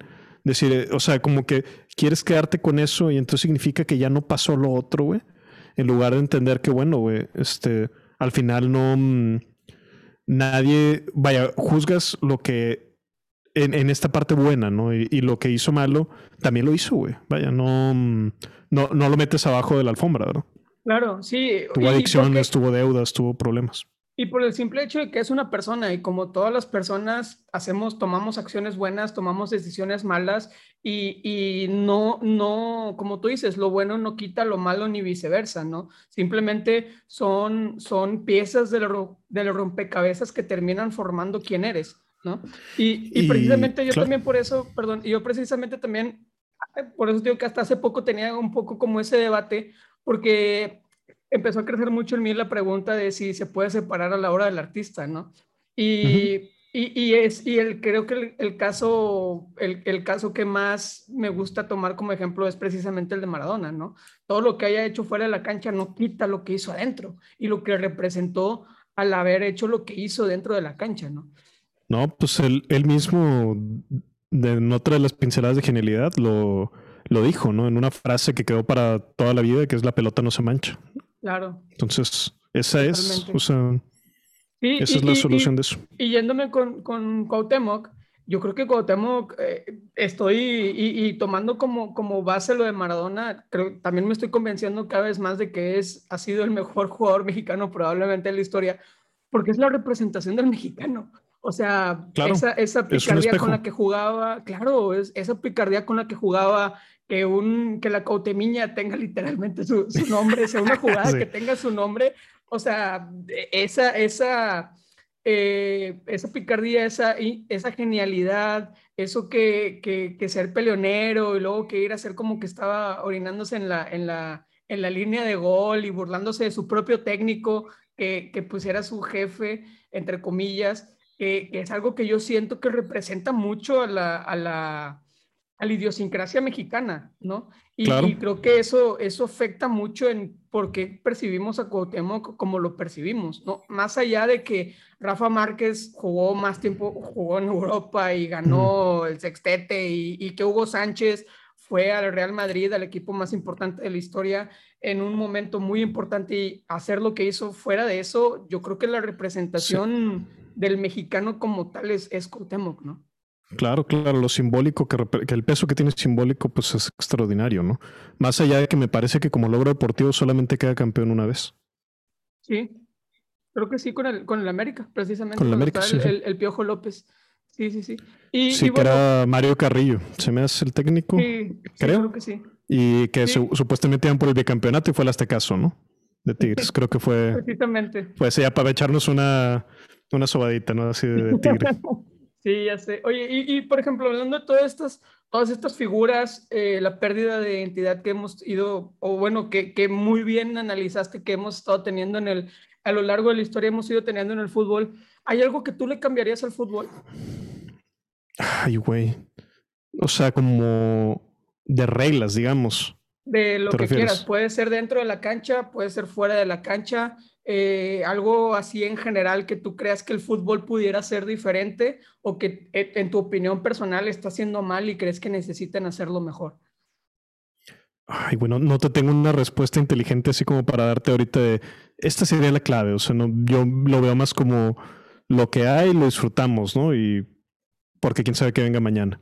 decir, eh, o sea, como que quieres quedarte con eso y entonces significa que ya no pasó lo otro, güey. En lugar de entender que, bueno, güey, este, al final no, mm, nadie, vaya, juzgas lo que en, esta parte buena, ¿no? Y, lo que hizo malo, también lo hizo, güey. Vaya, no, mm, no, no lo metes abajo de la alfombra, ¿verdad? Claro, sí. Tuvo adicciones, tuvo deudas, tuvo problemas. Y por el simple hecho de que es una persona y como todas las personas hacemos, tomamos acciones buenas, tomamos decisiones malas y, y, no, no, como tú dices, lo bueno no quita lo malo ni viceversa, ¿no? Simplemente son, son piezas del, del rompecabezas que terminan formando quién eres, ¿no? Y, y, precisamente yo también por eso, perdón, yo precisamente también, por eso digo que hasta hace poco tenía un poco como ese debate, porque empezó a crecer mucho en mí la pregunta de si se puede separar a la obra del artista, ¿no? Y, y, es, y el, creo que el, caso, el, el, caso que más me gusta tomar como ejemplo es precisamente el de Maradona, ¿no? Todo lo que haya hecho fuera de la cancha no quita lo que hizo adentro y lo que representó al haber hecho lo que hizo dentro de la cancha, ¿no? No, pues él, él mismo, en otra de las pinceladas de genialidad, lo, lo dijo, ¿no? En una frase que quedó para toda la vida, que es la pelota no se mancha. Claro. Entonces, esa es, o sea, esa es la solución de eso. Y yéndome con, con Cuauhtémoc, yo creo que Cuauhtémoc eh, estoy y, tomando como, como base lo de Maradona, creo, también me estoy convenciendo cada vez más de que es, ha sido el mejor jugador mexicano probablemente en la historia, porque es la representación del mexicano. O sea, esa, esa picardía con la que jugaba, claro, es, esa picardía con la que jugaba que, un, que la cautemiña tenga literalmente su, nombre, sea una jugada que tenga su nombre. O sea, esa, esa, eh, esa picardía, esa, esa genialidad, eso que, que, ser peleonero y luego que ir a hacer como que estaba orinándose en la, en la, en la línea de gol y burlándose de su propio técnico, que, que pusiera su jefe, entre comillas, que, es algo que yo siento que representa mucho a la, a la a la idiosincrasia mexicana, ¿no? Y, creo que eso, eso afecta mucho en por qué percibimos a Cuauhtémoc como lo percibimos, ¿no? Más allá de que Rafa Márquez jugó más tiempo, jugó en Europa y ganó el sextete y, que Hugo Sánchez fue al Real Madrid, al equipo más importante de la historia, en un momento muy importante y hacer lo que hizo fuera de eso, yo creo que la representación del mexicano como tal es, es Cuauhtémoc, ¿no? Claro, claro, lo simbólico, que, el peso que tiene simbólico, pues es extraordinario, ¿no? Más allá de que me parece que como logro deportivo solamente queda campeón una vez. Sí, creo que sí, con el, con el América, precisamente. Con el América, sí, el, Piojo López. Sí, sí, sí. Y, sí, que era Mario Carrillo, se me hace el técnico, sí, creo. creo que sí. Y que supuestamente iban por el bicampeonato y fue hasta caso, ¿no? De Tigres, creo que fue. Precisamente. Pues sí, para echarnos una, una sobadita, ¿no? Así de, de Tigre. Sí, ya sé. Oye, y, por ejemplo, hablando de todas estas, todas estas figuras, eh, la pérdida de identidad que hemos ido, o bueno, que, que, muy bien analizaste que hemos estado teniendo en el, a lo largo de la historia, hemos ido teniendo en el fútbol, ¿hay algo que tú le cambiarías al fútbol? Ay, güey. O sea, como de reglas, digamos. De lo que quieras. Puede ser dentro de la cancha, puede ser fuera de la cancha. Eh, algo así en general que tú creas que el fútbol pudiera ser diferente o que eh, en tu opinión personal está haciendo mal y crees que necesitan hacerlo mejor? Ay, bueno, no te tengo una respuesta inteligente así como para darte ahorita de esta sería la clave. O sea, no, yo lo veo más como lo que hay, lo disfrutamos, ¿no? Y porque quién sabe qué venga mañana.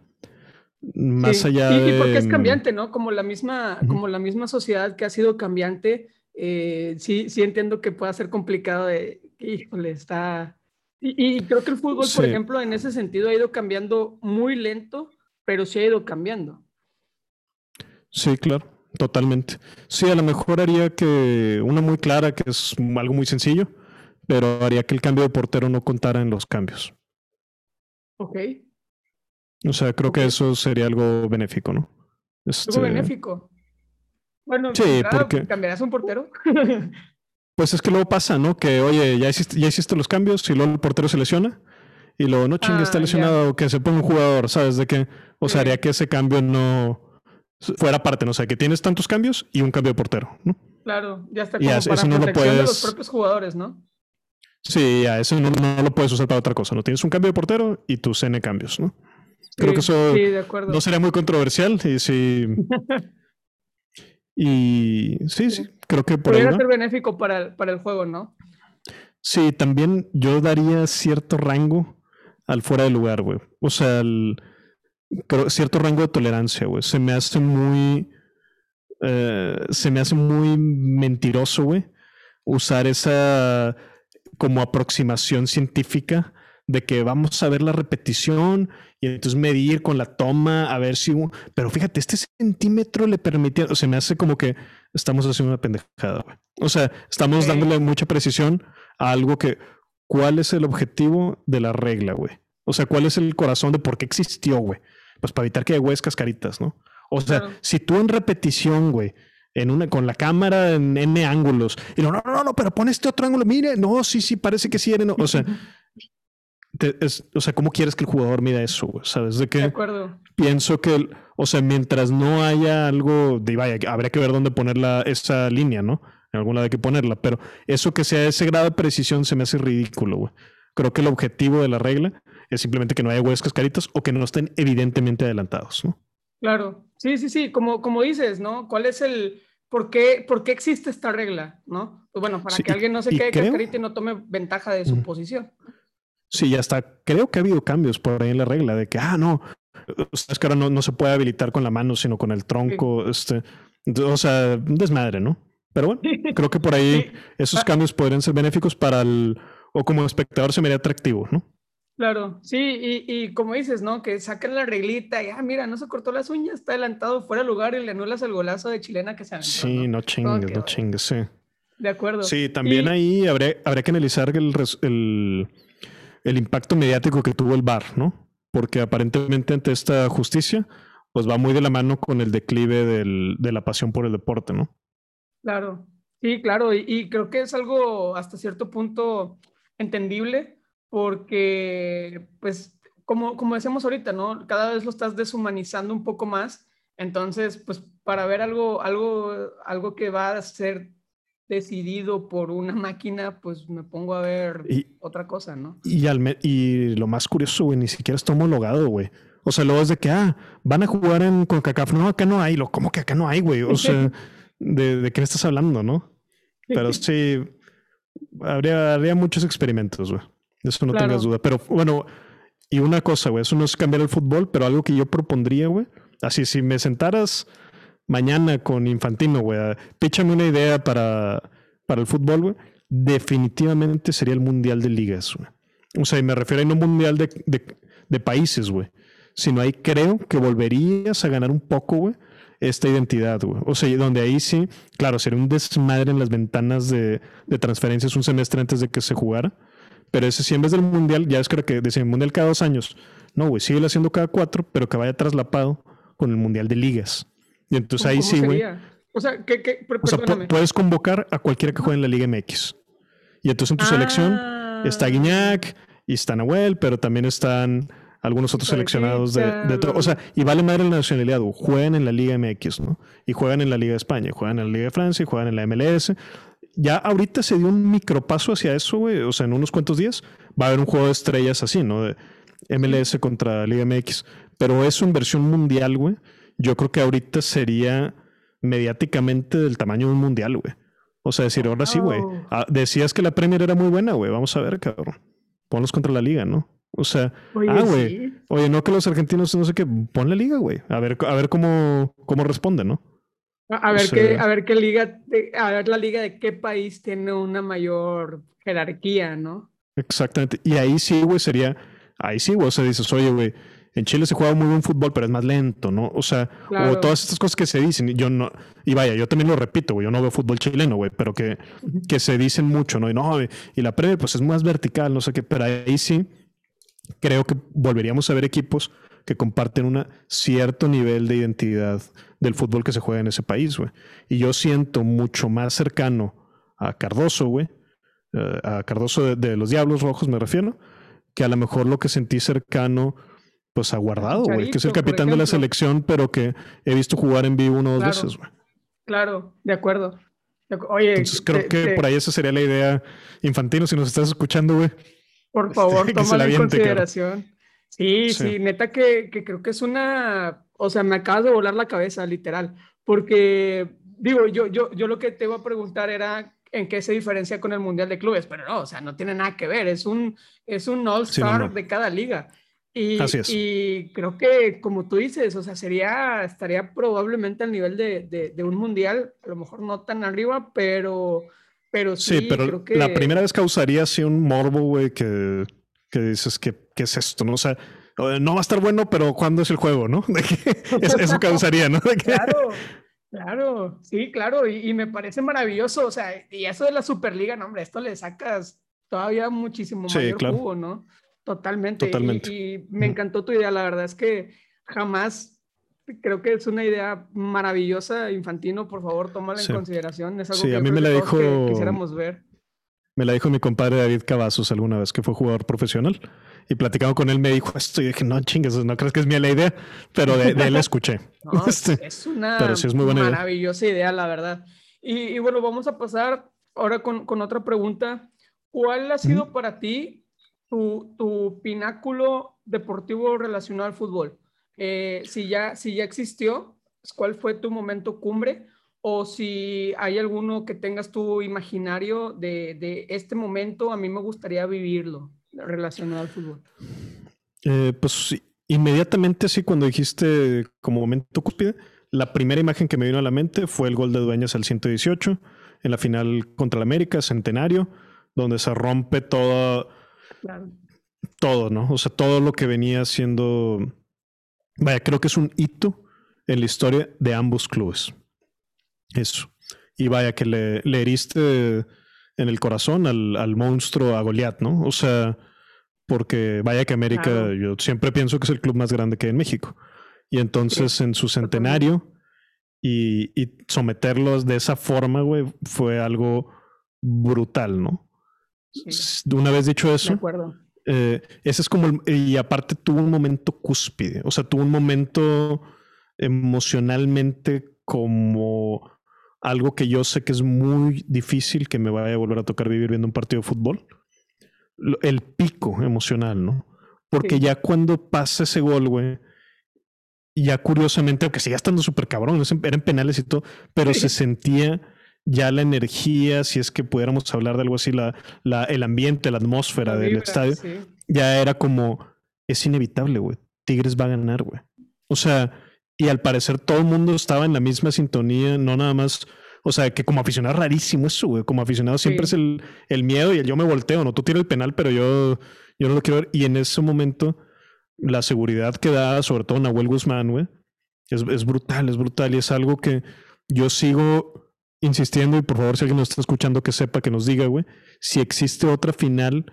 Más allá y, porque es cambiante, ¿no? Como la misma, como la misma sociedad que ha sido cambiante eh, sí, sí entiendo que pueda ser complicado de, híjole, está... Y, creo que el fútbol, por ejemplo, en ese sentido ha ido cambiando muy lento, pero sí ha ido cambiando. Sí, claro. totalmente. Sí, a lo mejor haría que una muy clara, que es algo muy sencillo, pero haría que el cambio de portero no contara en los cambios. Ok. O sea, creo que eso sería algo benéfico, ¿no? Este... Algo benéfico. Bueno, sí, porque... ¿cambiarás un portero? pues es que luego pasa, ¿no? Que, oye, ya hiciste, ya hiciste los cambios y luego el portero se lesiona y luego, no chingue, está ah, lesionado, o que se ponga un jugador, ¿sabes? De qué? o sea, haría que ese cambio no fuera parte, ¿no? O sea, que tienes tantos cambios y un cambio de portero, ¿no? Claro, ya está como para no lo puedes... de los propios jugadores, ¿no? Sí, ya, eso no, lo puedes usar para otra cosa. No tienes un cambio de portero y tus N cambios, ¿no? Creo que eso no sería muy controversial. Y sí. y sí, sí, creo que por Podría ser benéfico para el, para el juego, ¿no? Sí, también yo daría cierto rango al fuera de lugar, güey. O sea, cierto rango de tolerancia, güey. Se me hace muy. Eh, se me hace muy mentiroso, güey. Usar esa como aproximación científica de que vamos a ver la repetición y entonces medir con la toma a ver si... Pero fíjate, este centímetro le permitía... O sea, me hace como que estamos haciendo una pendejada, güey. O sea, estamos dándole mucha precisión a algo que... ¿Cuál es el objetivo de la regla, güey? O sea, ¿cuál es el corazón de por qué existió, güey? Pues para evitar que haya huescas caritas, ¿no? O sea, si tú en repetición, güey, en una, con la cámara en N ángulos. Y no, no, no, no, pero pon este otro ángulo. Mire, no, sí, sí, parece que sí. No. O sea, o sea, ¿cómo quieres que el jugador mida eso? ¿Sabes? De qué? De acuerdo. Pienso que, o sea, mientras no haya algo de, vaya, habría que ver dónde poner esa línea, ¿no? En algún lado hay que ponerla, pero eso que sea ese grado de precisión se me hace ridículo, güey. Creo que el objetivo de la regla es simplemente que no haya huevos cascaritos o que no estén evidentemente adelantados, ¿no? Claro, sí, sí, sí, como, como dices, ¿no? ¿Cuál es el, por qué, por qué existe esta regla, ¿no? Pues bueno, para que alguien no se quede creo... y no tome ventaja de su posición. Sí, ya está. Creo que ha habido cambios por ahí en la regla de que, ah, no, es que ahora no, no se puede habilitar con la mano, sino con el tronco, este, o sea, desmadre, ¿no? Pero bueno, creo que por ahí esos ah. cambios podrían ser benéficos para el, o como espectador se me haría atractivo, ¿no? Claro, sí, y, y, como dices, ¿no? Que saquen la reglita y, ah, mira, no se cortó las uñas, está adelantado fuera de lugar y le anulas el golazo de chilena que se aventó. Sí, no, chingues, no chingues, sí. De acuerdo. Sí, también ahí habría, habría, que analizar el, el, el, impacto mediático que tuvo el VAR, ¿no? Porque aparentemente ante esta justicia, pues va muy de la mano con el declive del, de la pasión por el deporte, ¿no? Claro, sí, claro, y, creo que es algo hasta cierto punto entendible porque, pues, como, como decimos ahorita, ¿no? Cada vez lo estás deshumanizando un poco más. Entonces, pues, para ver algo, algo, algo que va a ser decidido por una máquina, pues me pongo a ver otra cosa, ¿no? Y, al y lo más curioso, güey, ni siquiera está homologado, güey. O sea, luego es de que, ah, van a jugar en CONCACAF. No, acá no hay. Lo, ¿Cómo que acá no hay, güey? O sea, ¿de, ¿de qué estás hablando, no? Pero sí, habría, habría muchos experimentos, güey. Eso no tengas duda. Pero bueno, y una cosa, güey, eso no es cambiar el fútbol, pero algo que yo propondría, güey. Así, si me sentaras mañana con Infantino, güey, píchame una idea para, para el fútbol, güey. Definitivamente sería el mundial de ligas, güey. O sea, y me refiero a no mundial de, de, de países, güey. Sino ahí creo que volverías a ganar un poco, güey, esta identidad, güey. O sea, donde ahí sí, claro, sería un desmadre en las ventanas de, de transferencias un semestre antes de que se jugara pero ese sí, en vez del mundial, ya es creo que decía mundial cada dos años. No, güey, sigue haciendo cada cuatro, pero que vaya traslapado con el mundial de ligas. Y entonces ahí sí, güey. O sea, ¿qué, o sea puedes convocar a cualquiera que juegue en la Liga MX. Y entonces en tu selección ah. está Guiñac y está Nahuel, pero también están algunos otros seleccionados de, de O sea, y vale madre la nacionalidad, juegan en la Liga MX, ¿no? Y juegan en la Liga de España, juegan en la Liga de Francia, y juegan en la MLS ya ahorita se dio un micropaso hacia eso, güey. O sea, en unos cuantos días va a haber un juego de estrellas así, ¿no? De MLS contra Liga MX. Pero eso en versión mundial, güey. Yo creo que ahorita sería mediáticamente del tamaño de un mundial, güey. O sea, decir, ahora sí, güey. Ah, decías que la Premier era muy buena, güey. Vamos a ver, cabrón. Ponlos contra la liga, ¿no? O sea, ah, güey. Oye, no que los argentinos no sé qué, pon la liga, güey. A ver, a ver cómo, cómo responden, ¿no? A ver, qué, a ver qué liga, a ver la liga de qué país tiene una mayor jerarquía, ¿no? Exactamente. Y ahí sí, güey, sería, ahí sí, güey, o sea, dices, oye, güey, en Chile se juega muy buen fútbol, pero es más lento, ¿no? O sea, o todas estas cosas que se dicen, yo no, y vaya, yo también lo repito, güey, yo no veo fútbol chileno, güey, pero que, que se dicen mucho, ¿no? Y no, y la Premier, pues es más vertical, no sé qué, pero ahí sí creo que volveríamos a ver equipos que comparten un cierto nivel de identidad del fútbol que se juega en ese país, güey. Y yo siento mucho más cercano a Cardoso, güey, eh, a Cardoso de, los Diablos Rojos me refiero, que a lo mejor lo que sentí cercano, pues a Guardado, güey, que es el capitán de la selección, pero que he visto jugar en vivo una o dos veces, güey. Claro, de acuerdo. Oye, Entonces creo que por ahí esa sería la idea infantino, si nos estás escuchando, güey. Por este, favor, tómala en consideración. Sí, sí, neta que, que, creo que es una, o sea, me acabas de volar la cabeza, literal, porque digo, yo, yo, yo lo que te iba a preguntar era en qué se diferencia con el Mundial de Clubes, pero no, o sea, no tiene nada que ver, es un, es un All-Star de cada liga. Y, y, creo que, como tú dices, o sea, sería, estaría probablemente al nivel de, de, un mundial, a lo mejor no tan arriba, pero, pero sí. Sí, pero creo que... la primera vez causaría así un morbo, güey, que, que dices, que, ¿qué es esto? ¿no? O sea, no va a estar bueno, pero ¿cuándo es el juego, no? eso causaría, ¿no? Claro. Claro, sí, claro, y, me parece maravilloso, o sea, y eso de la Superliga, no, hombre, esto le sacas todavía muchísimo mayor jugo, ¿no? Totalmente. Totalmente. Y, me encantó tu idea, la verdad es que jamás creo que es una idea maravillosa, Infantino, por favor, tómala en consideración, es algo que, a mí me la dijo... quisiéramos ver. Me la dijo mi compadre David Cavazos alguna vez, que fue jugador profesional. Y platicando con él me dijo esto y dije, no chingues, no crees que es mía la idea, pero de, él la escuché. Este, es una maravillosa idea. la verdad. Y, bueno, vamos a pasar ahora con, con otra pregunta. ¿Cuál ha sido para ti tu, tu, pináculo deportivo relacionado al fútbol? Eh, si, ya, si ya existió, ¿cuál fue tu momento cumbre? o si hay alguno que tengas tu imaginario de, de este momento, a mí me gustaría vivirlo relacionado al fútbol. Eh, pues inmediatamente sí, cuando dijiste como momento cúspide, la primera imagen que me vino a la mente fue el gol de Dueñas al 118 en la final contra el América, centenario, donde se rompe todo, todo, ¿no? O sea, todo lo que venía siendo, vaya, creo que es un hito en la historia de ambos clubes. Eso. Y vaya que le, le heriste en el corazón al, al, monstruo, a Goliat, ¿no? O sea, porque vaya que América, yo siempre pienso que es el club más grande que hay en México. Y entonces en su centenario y, y, someterlos de esa forma, güey, fue algo brutal, ¿no? Una vez dicho eso, eh, ese es como, el, y aparte tuvo un momento cúspide, o sea, tuvo un momento emocionalmente como algo que yo sé que es muy difícil que me vaya a volver a tocar vivir viendo un partido de fútbol. El pico emocional, ¿no? Porque ya cuando pasa ese gol, güey, ya curiosamente, aunque siga estando súper cabrón, eran penales y todo, pero se sentía ya la energía, si es que pudiéramos hablar de algo así, la, la el ambiente, la atmósfera del estadio, ya era como, es inevitable, güey. Tigres va a ganar, güey. O sea, y al parecer todo el mundo estaba en la misma sintonía, no nada más. O sea, que como aficionado rarísimo eso, güey. Como aficionado siempre es el, el, miedo y el yo me volteo, ¿no? Tú tiras el penal, pero yo, yo no lo quiero ver. Y en ese momento, la seguridad que da, sobre todo Nahuel Guzmán, güey, es, es brutal, es brutal. Y es algo que yo sigo insistiendo. Y por favor, si alguien nos está escuchando, que sepa, que nos diga, güey, si existe otra final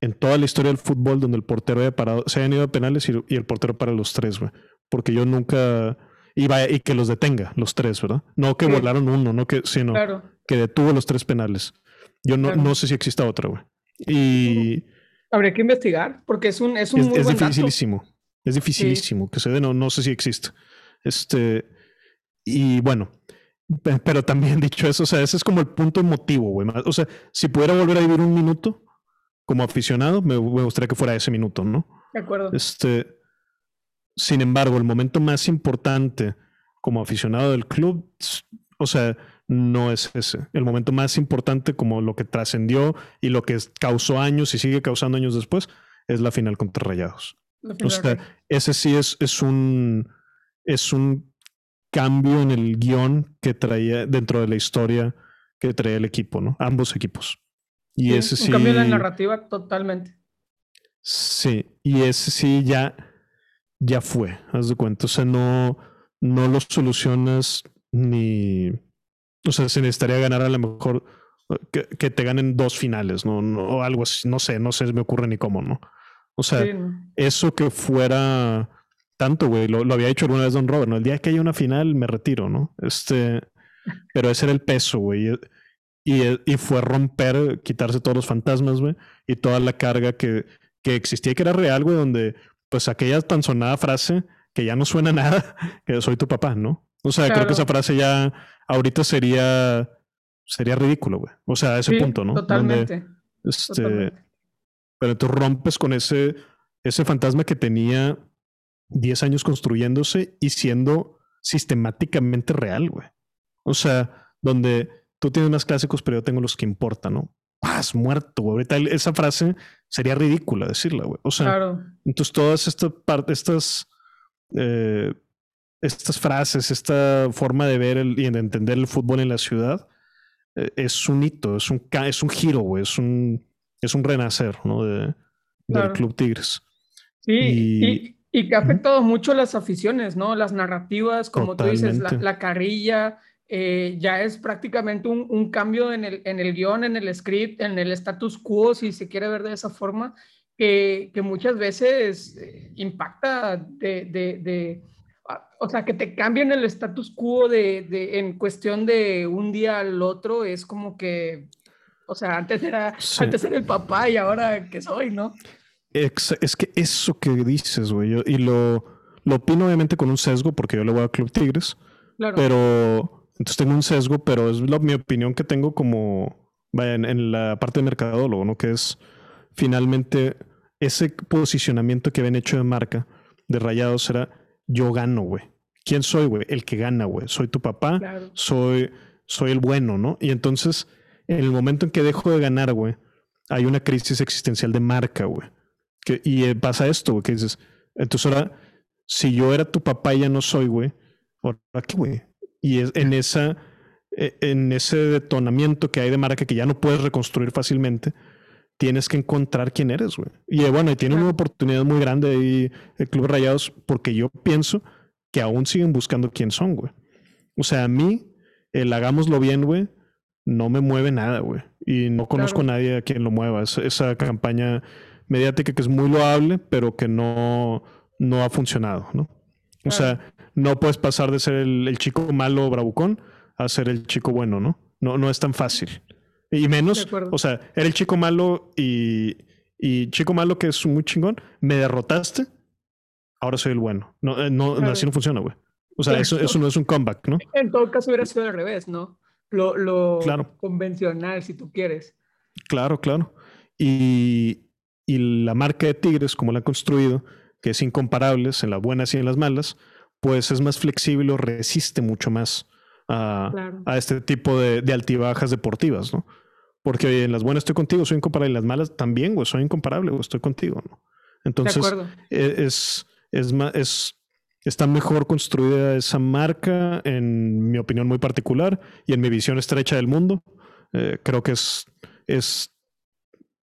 en toda la historia del fútbol donde el portero haya parado, se hayan ido a penales y, y el portero para los tres, güey porque yo nunca iba y que los detenga, los tres, ¿verdad? No que volaron uno, no que, sino que detuvo los tres penales. Yo no, no sé si exista otra, güey. Y. Habría que investigar, porque es un, es un es, dificilísimo. Es dificilísimo que se dé, no, no sé si existe. Este. Y bueno, pero también dicho eso, o sea, ese es como el punto emotivo, güey. O sea, si pudiera volver a vivir un minuto como aficionado, me, me gustaría que fuera ese minuto, ¿no? De acuerdo. Este, sin embargo, el momento más importante como aficionado del club, o sea, no es ese. El momento más importante como lo que trascendió y lo que causó años y sigue causando años después es la final contra Rayados. O sea, ese sí es, es un es un cambio en el guion que traía dentro de la historia que traía el equipo, ¿no? Ambos equipos. Y ese sí. Un cambio en la narrativa totalmente. Sí, y ese sí ya ya fue, haz de cuenta. O sea, no, no lo solucionas ni. O sea, se necesitaría ganar a lo mejor que, que te ganen dos finales, ¿no? O algo así, no sé, no sé, me ocurre ni cómo, ¿no? O sea, eso que fuera tanto, güey, lo, había hecho alguna vez Don Robert, ¿no? El día que haya una final me retiro, ¿no? Este, pero ese era el peso, güey. Y, y, fue romper, quitarse todos los fantasmas, güey, y toda la carga que, que existía y que era real, güey, donde, pues aquella tan sonada frase que ya no suena nada, que soy tu papá, ¿no? O sea, creo que esa frase ya ahorita sería, sería ridículo, güey. O sea, a ese punto, ¿no? Totalmente. este, Pero tú rompes con ese, ese fantasma que tenía 10 años construyéndose y siendo sistemáticamente real, güey. O sea, donde tú tienes más clásicos, pero yo tengo los que importan, ¿no? Paz, muerto, güey. Ahorita esa frase sería ridícula decirla, güey. O sea, entonces todas estas partes, estas eh, estas frases, esta forma de ver y de entender el fútbol en la ciudad, eh, es un hito, es un, es un giro, güey, es un, es un renacer, ¿no? De, Del Club Tigres. Sí, y, y, que ha afectado mucho las aficiones, ¿no? Las narrativas, como tú dices, la, carrilla, eh, ya es prácticamente un, un, cambio en el, en el guion, en el script, en el status quo, si se quiere ver de esa forma, que, que muchas veces eh, impacta de, de, de, o sea, que te cambien el status quo de, de, en cuestión de un día al otro, es como que, o sea, antes era, antes era el papá y ahora que soy, ¿no? Es, que eso que dices, güey, y lo, lo opino obviamente con un sesgo, porque yo le voy a Club Tigres, claro. pero entonces tengo un sesgo, pero es mi opinión que tengo como, vaya, en, en la parte de mercadólogo, ¿no? Que es finalmente ese posicionamiento que habían hecho de marca de Rayados era yo gano, güey. ¿Quién soy, güey? El que gana, güey. Soy tu papá, soy, soy el bueno, ¿no? Y entonces, en el momento en que dejo de ganar, güey, hay una crisis existencial de marca, güey. Y eh, pasa esto, güey, que dices, entonces ahora, si yo era tu papá y ya no soy, güey, ¿ahora qué, güey? Y es en esa, e, en ese detonamiento que hay de marca que ya no puedes reconstruir fácilmente, tienes que encontrar quién eres, güey. Y eh, bueno, y tiene una oportunidad muy grande ahí el Club Rayados porque yo pienso que aún siguen buscando quién son, güey. O sea, a mí, el hagámoslo bien, güey, no me mueve nada, güey. Y no conozco a nadie a quien lo mueva. esa campaña mediática que es muy loable, pero que no, no ha funcionado, ¿no? O sea, no puedes pasar de ser el, el, chico malo bravucón a ser el chico bueno, ¿no? No, no es tan fácil. Y menos, o sea, era el chico malo y, y chico malo que es muy chingón, me derrotaste, ahora soy el bueno. No, eh, no, así no funciona, güey. O sea, eso, eso no es un comeback, ¿no? En todo caso hubiera sido al revés, ¿no? Lo, lo convencional, si tú quieres. Claro, claro. Y, y la marca de Tigres, como la han construido, que es incomparables en las buenas y en las malas, pues es más flexible o resiste mucho más a, este tipo de, de, altibajas deportivas, ¿no? Porque en las buenas estoy contigo, soy incomparable, en las malas también, güey, soy incomparable, güey, estoy contigo, ¿no? Entonces, e, es, es, es, está mejor construida esa marca, en mi opinión muy particular, y en mi visión estrecha del mundo, eh, creo que es, es,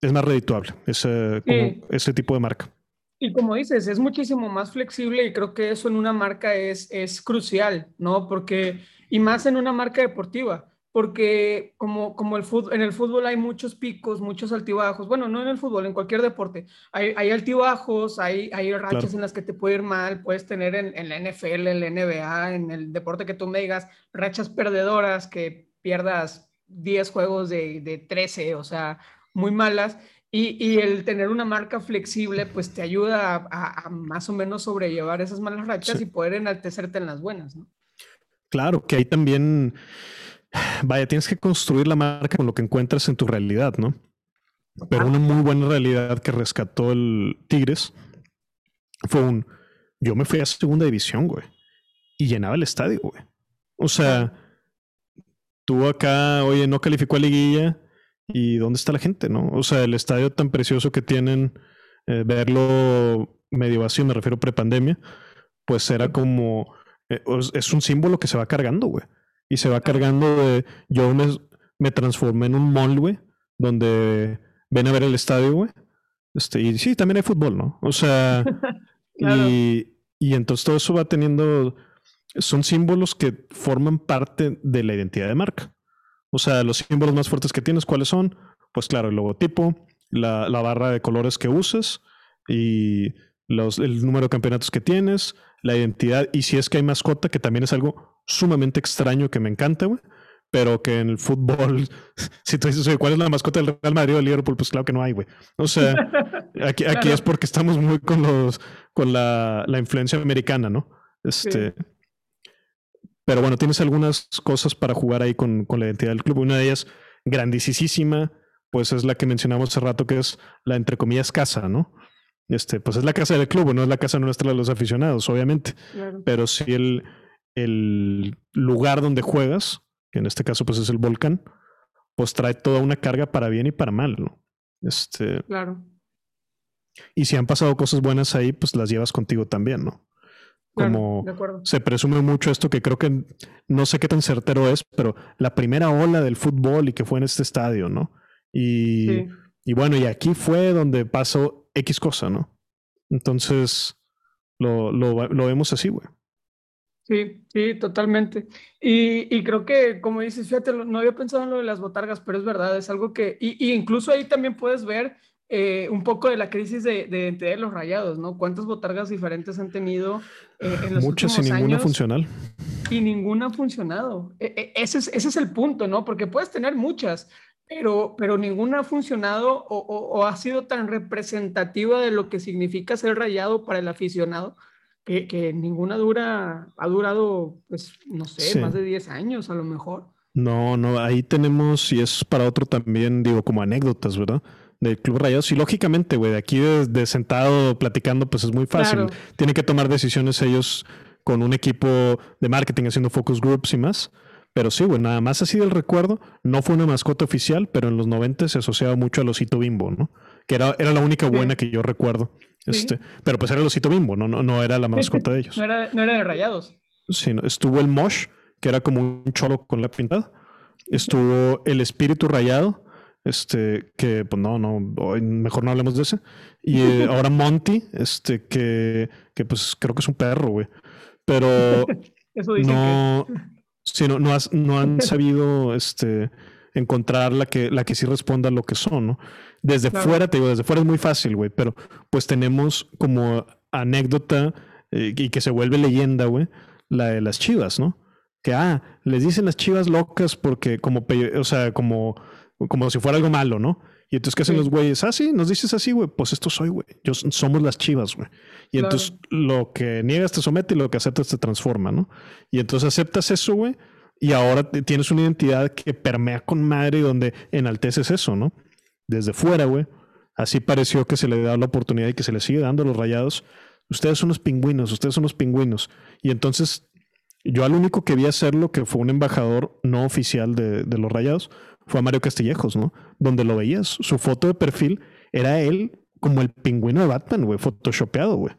es más redituable ese, ese tipo de marca. Y como dices, es muchísimo más flexible y creo que eso en una marca es, es crucial, ¿no? Porque y más en una marca deportiva, porque como, como el fútbol, en el fútbol hay muchos picos, muchos altibajos, bueno, no en el fútbol, en cualquier deporte, hay, hay altibajos, hay, hay rachas en las que te puede ir mal, puedes tener en, en, la NFL, en la NBA, en el deporte que tú me digas, rachas perdedoras, que pierdas 10 juegos de, de 13, o sea, muy malas. Y, y, el tener una marca flexible, pues te ayuda a, a, más o menos sobrellevar esas malas rachas y poder enaltecerte en las buenas, ¿no? Claro, que ahí también, vaya, tienes que construir la marca con lo que encuentras en tu realidad, ¿no? Pero una muy buena realidad que rescató el Tigres fue un, yo me fui a segunda división, güey, y llenaba el estadio, güey. O sea, tú acá, oye, no calificó a liguilla, ¿y dónde está la gente, no? O sea, el estadio tan precioso que tienen, eh, verlo medio vacío, me refiero prepandemia, pues era como eh, es un símbolo que se va cargando, güey. Y se va cargando de. Yo me, me transformé en un mall, güey, donde ven a ver el estadio, güey. Este, y sí, también hay fútbol, ¿no? O sea, y, Y entonces todo eso va teniendo, son símbolos que forman parte de la identidad de marca. O sea, los símbolos más fuertes que tienes, ¿cuáles son? Pues claro, el logotipo, la, barra de colores que uses y los, el número de campeonatos que tienes, la identidad y si es que hay mascota, que también es algo sumamente extraño que me encanta, güey. Pero que en el fútbol, si tú dices, ¿cuál es la mascota del Real Madrid o del Liverpool? Pues claro que no hay, güey. O sea, aquí, aquí es porque estamos muy con los con la, la influencia americana, ¿no? Este. Pero bueno, tienes algunas cosas para jugar ahí con, con la identidad del club. Una de ellas, grandísima, pues es la que mencionamos hace rato, que es la entre comillas casa, ¿no? Este, pues es la casa del club, no es la casa nuestra de los aficionados, obviamente. Pero sí el, el lugar donde juegas, que en este caso pues es el volcán, pues trae toda una carga para bien y para mal, ¿no? Este, claro. Y si han pasado cosas buenas ahí, pues las llevas contigo también, ¿no? Como se presume mucho esto que creo que no sé qué tan certero es, pero la primera ola del fútbol y que fue en este estadio, ¿no? Y, y bueno, y aquí fue donde pasó X cosa, ¿no? Entonces, lo, lo, lo vemos así, güey. Sí, sí, totalmente. Y, y, creo que, como dices, fíjate, no había pensado en lo de las botargas, pero es verdad, es algo que, y, y incluso ahí también puedes ver eh, un poco de la crisis de, de de los rayados, ¿no? ¿Cuántas botargas diferentes han tenido eh, en los Muchas y ninguna funcional. Y ninguna ha funcionado. E, e, ese, es, ese es el punto, ¿no? Porque puedes tener muchas, pero, pero ninguna ha funcionado o, o, ha sido tan representativa de lo que significa ser rayado para el aficionado. Que, que ninguna dura, ha durado, pues, no sé, más de 10 años a lo mejor. No, no, ahí tenemos, y es para otro también, digo, como anécdotas, ¿verdad? Del Club Rayados. Y lógicamente, güey, de aquí de, sentado platicando, pues es muy fácil. Tienen que tomar decisiones ellos con un equipo de marketing haciendo focus groups y más. Pero sí, güey, nada más así del recuerdo. No fue una mascota oficial, pero en los 90 se asociaba mucho al osito bimbo, ¿no? Que era, era la única buena que yo recuerdo. Este, pero pues era el osito bimbo, no, no, no era la mascota de ellos. No era, no era de rayados. Sí, estuvo el Mosh, que era como un cholo con la pintada. Estuvo el espíritu rayado, este, que pues no, no, mejor no hablemos de ese. Y eh, ahora Monty, este, que, que pues creo que es un perro, güey. Pero no, que... no, no, no, han sabido este, encontrar la que, la que sí responda a lo que son, ¿no? Desde fuera, te digo, desde fuera es muy fácil, güey, pero pues tenemos como anécdota eh, y que se vuelve leyenda, güey, la de las chivas, ¿no? Que, ah, les dicen las chivas locas porque como, o sea, como como si fuera algo malo, ¿no? Y entonces, ¿qué hacen los güeyes? Ah, sí, nos dices así, güey. Pues esto soy, güey. Yo somos las chivas, güey. Y entonces lo que niegas te somete y lo que aceptas te transforma, ¿no? Y entonces aceptas eso, güey. Y ahora tienes una identidad que permea con madre y donde enalteces eso, ¿no? Desde fuera, güey. Así pareció que se le da la oportunidad y que se le sigue dando a los rayados. Ustedes son los pingüinos, ustedes son los pingüinos. Y entonces yo al único que vi hacerlo, que fue un embajador no oficial de, de los rayados, fue a Mario Castillejos, ¿no? Donde lo veías, su foto de perfil era él como el pingüino de Batman, güey, photoshopeado, güey.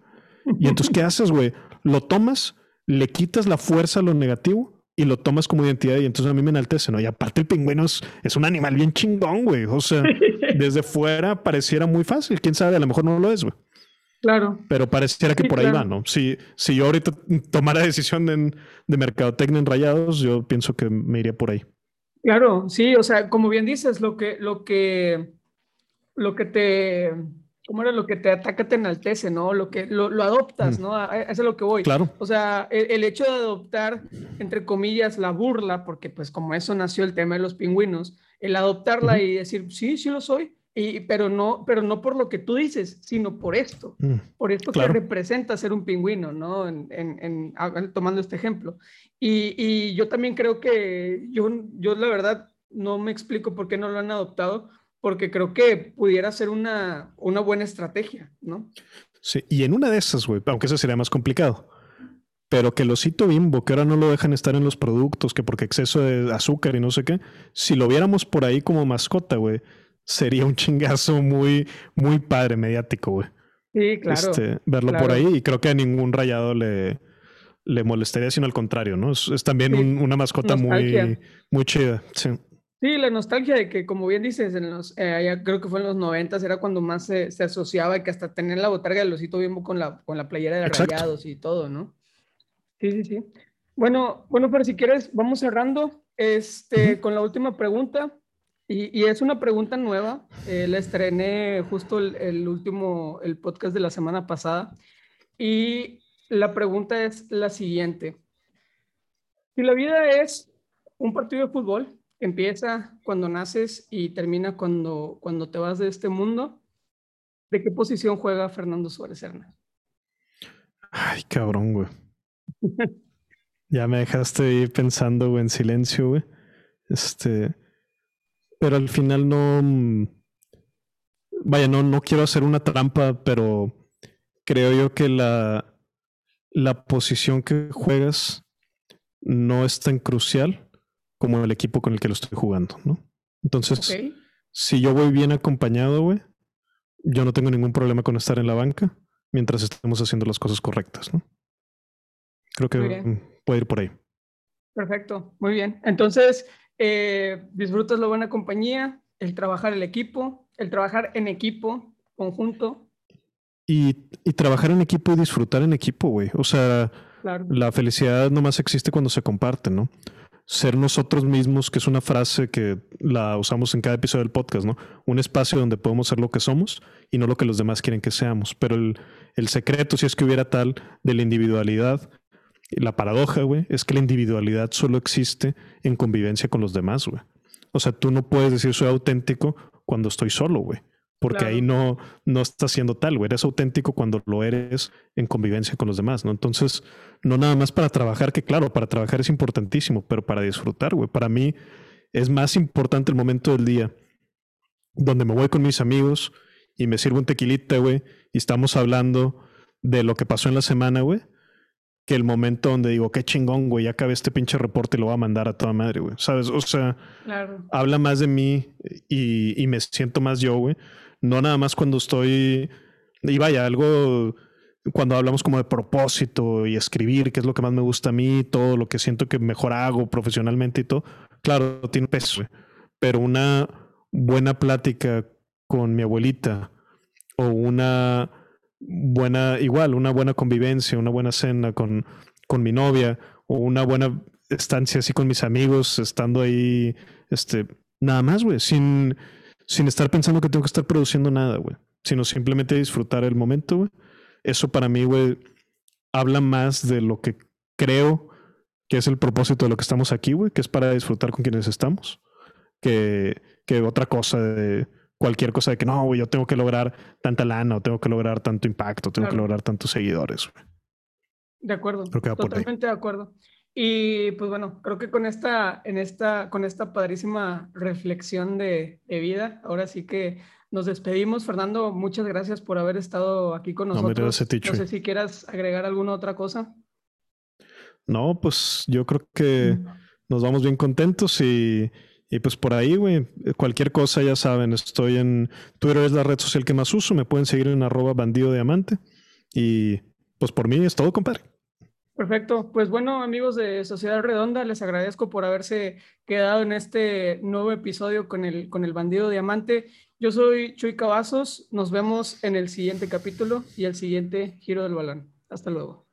Y entonces, ¿qué haces, güey? Lo tomas, le quitas la fuerza a lo negativo y lo tomas como identidad y entonces a mí me enaltece, ¿no? Y aparte el pingüino es, un animal bien chingón, güey. O sea, desde fuera pareciera muy fácil. ¿Quién sabe? A lo mejor no lo es, güey. Claro. Pero pareciera que por ahí va, ¿no? Si, si yo ahorita tomara decisión de, de mercadotecnia en rayados, yo pienso que me iría por ahí. Claro, sí, o sea, como bien dices, lo que, lo que, lo que te, ¿cómo era? Lo que te ataca te enaltece, ¿no? Lo que lo, adoptas, ¿no? eso es a lo que voy. Claro. O sea, el, hecho de adoptar, entre comillas, la burla, porque pues como eso nació el tema de los pingüinos, el adoptarla y decir, sí, sí lo soy, y, pero, no, pero no por lo que tú dices, sino por esto, mm, por esto que representa ser un pingüino, ¿no? En, en, tomando este ejemplo. Y, y, yo también creo que yo, yo la verdad no me explico por qué no lo han adoptado, porque creo que pudiera ser una, una buena estrategia, ¿no? Sí, y en una de esas, güey, aunque eso sería más complicado, pero que el osito bimbo, que ahora no lo dejan estar en los productos, que porque exceso de azúcar y no sé qué, si lo viéramos por ahí como mascota, güey, sería un chingazo muy, muy padre mediático, güey. Sí, claro. Este, verlo por ahí y creo que a ningún rayado le, le molestaría, sino al contrario, ¿no? Es, también una mascota muy, muy chida, sí. Sí, la nostalgia de que, como bien dices, en los, eh, creo que fue en los noventas, era cuando más se, se, asociaba y que hasta tener la botarga del osito bimbo con la, con la playera de rayados y todo, ¿no? Sí, sí, sí. Bueno, bueno, pero si quieres, vamos cerrando este, con la última pregunta. Y, y es una pregunta nueva. Eh, la estrené justo el, el, último, el podcast de la semana pasada. Y la pregunta es la siguiente. Si la vida es un partido de fútbol, empieza cuando naces y termina cuando, cuando te vas de este mundo. ¿De qué posición juega Fernando Suárez Hernández? Ay, cabrón, güey. ya me dejaste ahí pensando, güey, en silencio, güey. Este. Pero al final no. Mm, vaya, no, no quiero hacer una trampa, pero creo yo que la, la posición que juegas no es tan crucial como el equipo con el que lo estoy jugando, ¿no? Entonces, si yo voy bien acompañado, güey, yo no tengo ningún problema con estar en la banca mientras estemos haciendo las cosas correctas, ¿no? Creo que puede ir por ahí. Perfecto, muy bien. Entonces, eh, disfrutas la buena compañía, el trabajar el equipo, el trabajar en equipo, conjunto. Y, y trabajar en equipo y disfrutar en equipo, güey. O sea, la felicidad nomás existe cuando se comparte, ¿no? ser nosotros mismos, que es una frase que la usamos en cada episodio del podcast, ¿no? Un espacio donde podemos ser lo que somos y no lo que los demás quieren que seamos. Pero el, el secreto, si es que hubiera tal, de la individualidad, la paradoja, güey, es que la individualidad solo existe en convivencia con los demás, güey. O sea, tú no puedes decir soy auténtico cuando estoy solo, güey porque ahí no, no estás siendo tal, güey. Eres auténtico cuando lo eres en convivencia con los demás, ¿no? Entonces, no nada más para trabajar, que claro, para trabajar es importantísimo, pero para disfrutar, güey. Para mí es más importante el momento del día donde me voy con mis amigos y me sirvo un tequilita, güey, y estamos hablando de lo que pasó en la semana, güey, que el momento donde digo, qué chingón, güey, ya acabé este pinche reporte y lo voy a mandar a toda madre, güey. ¿Sabes? O sea, habla más de mí y, y me siento más yo, güey no nada más cuando estoy, y vaya, algo, cuando hablamos como de propósito y escribir, que es lo que más me gusta a mí, todo lo que siento que mejor hago profesionalmente y todo, claro, tiene peso, pero una buena plática con mi abuelita o una buena, igual, una buena convivencia, una buena cena con, con mi novia o una buena estancia así con mis amigos, estando ahí, este, nada más, güey, sin, sin estar pensando que tengo que estar produciendo nada, güey, sino simplemente disfrutar el momento, güey. Eso para mí, güey, habla más de lo que creo que es el propósito de lo que estamos aquí, güey, que es para disfrutar con quienes estamos, que, que otra cosa de cualquier cosa de que no, güey, yo tengo que lograr tanta lana o tengo que lograr tanto impacto, tengo que lograr tantos seguidores. De acuerdo. Totalmente de acuerdo. Y pues bueno, creo que con esta, en esta, con esta padrísima reflexión de, de vida, ahora sí que nos despedimos. Fernando, muchas gracias por haber estado aquí con nosotros. No, sé si quieras agregar alguna otra cosa. No, pues yo creo que nos vamos bien contentos y, y pues por ahí, güey, cualquier cosa ya saben, estoy en Twitter, es la red social que más uso, me pueden seguir en arroba bandido diamante y pues por mí es todo, compadre. Perfecto. Pues bueno, amigos de Sociedad Redonda, les agradezco por haberse quedado en este nuevo episodio con el, con el bandido diamante. Yo soy Chuy Cavazos. Nos vemos en el siguiente capítulo y el siguiente giro del balón. Hasta luego.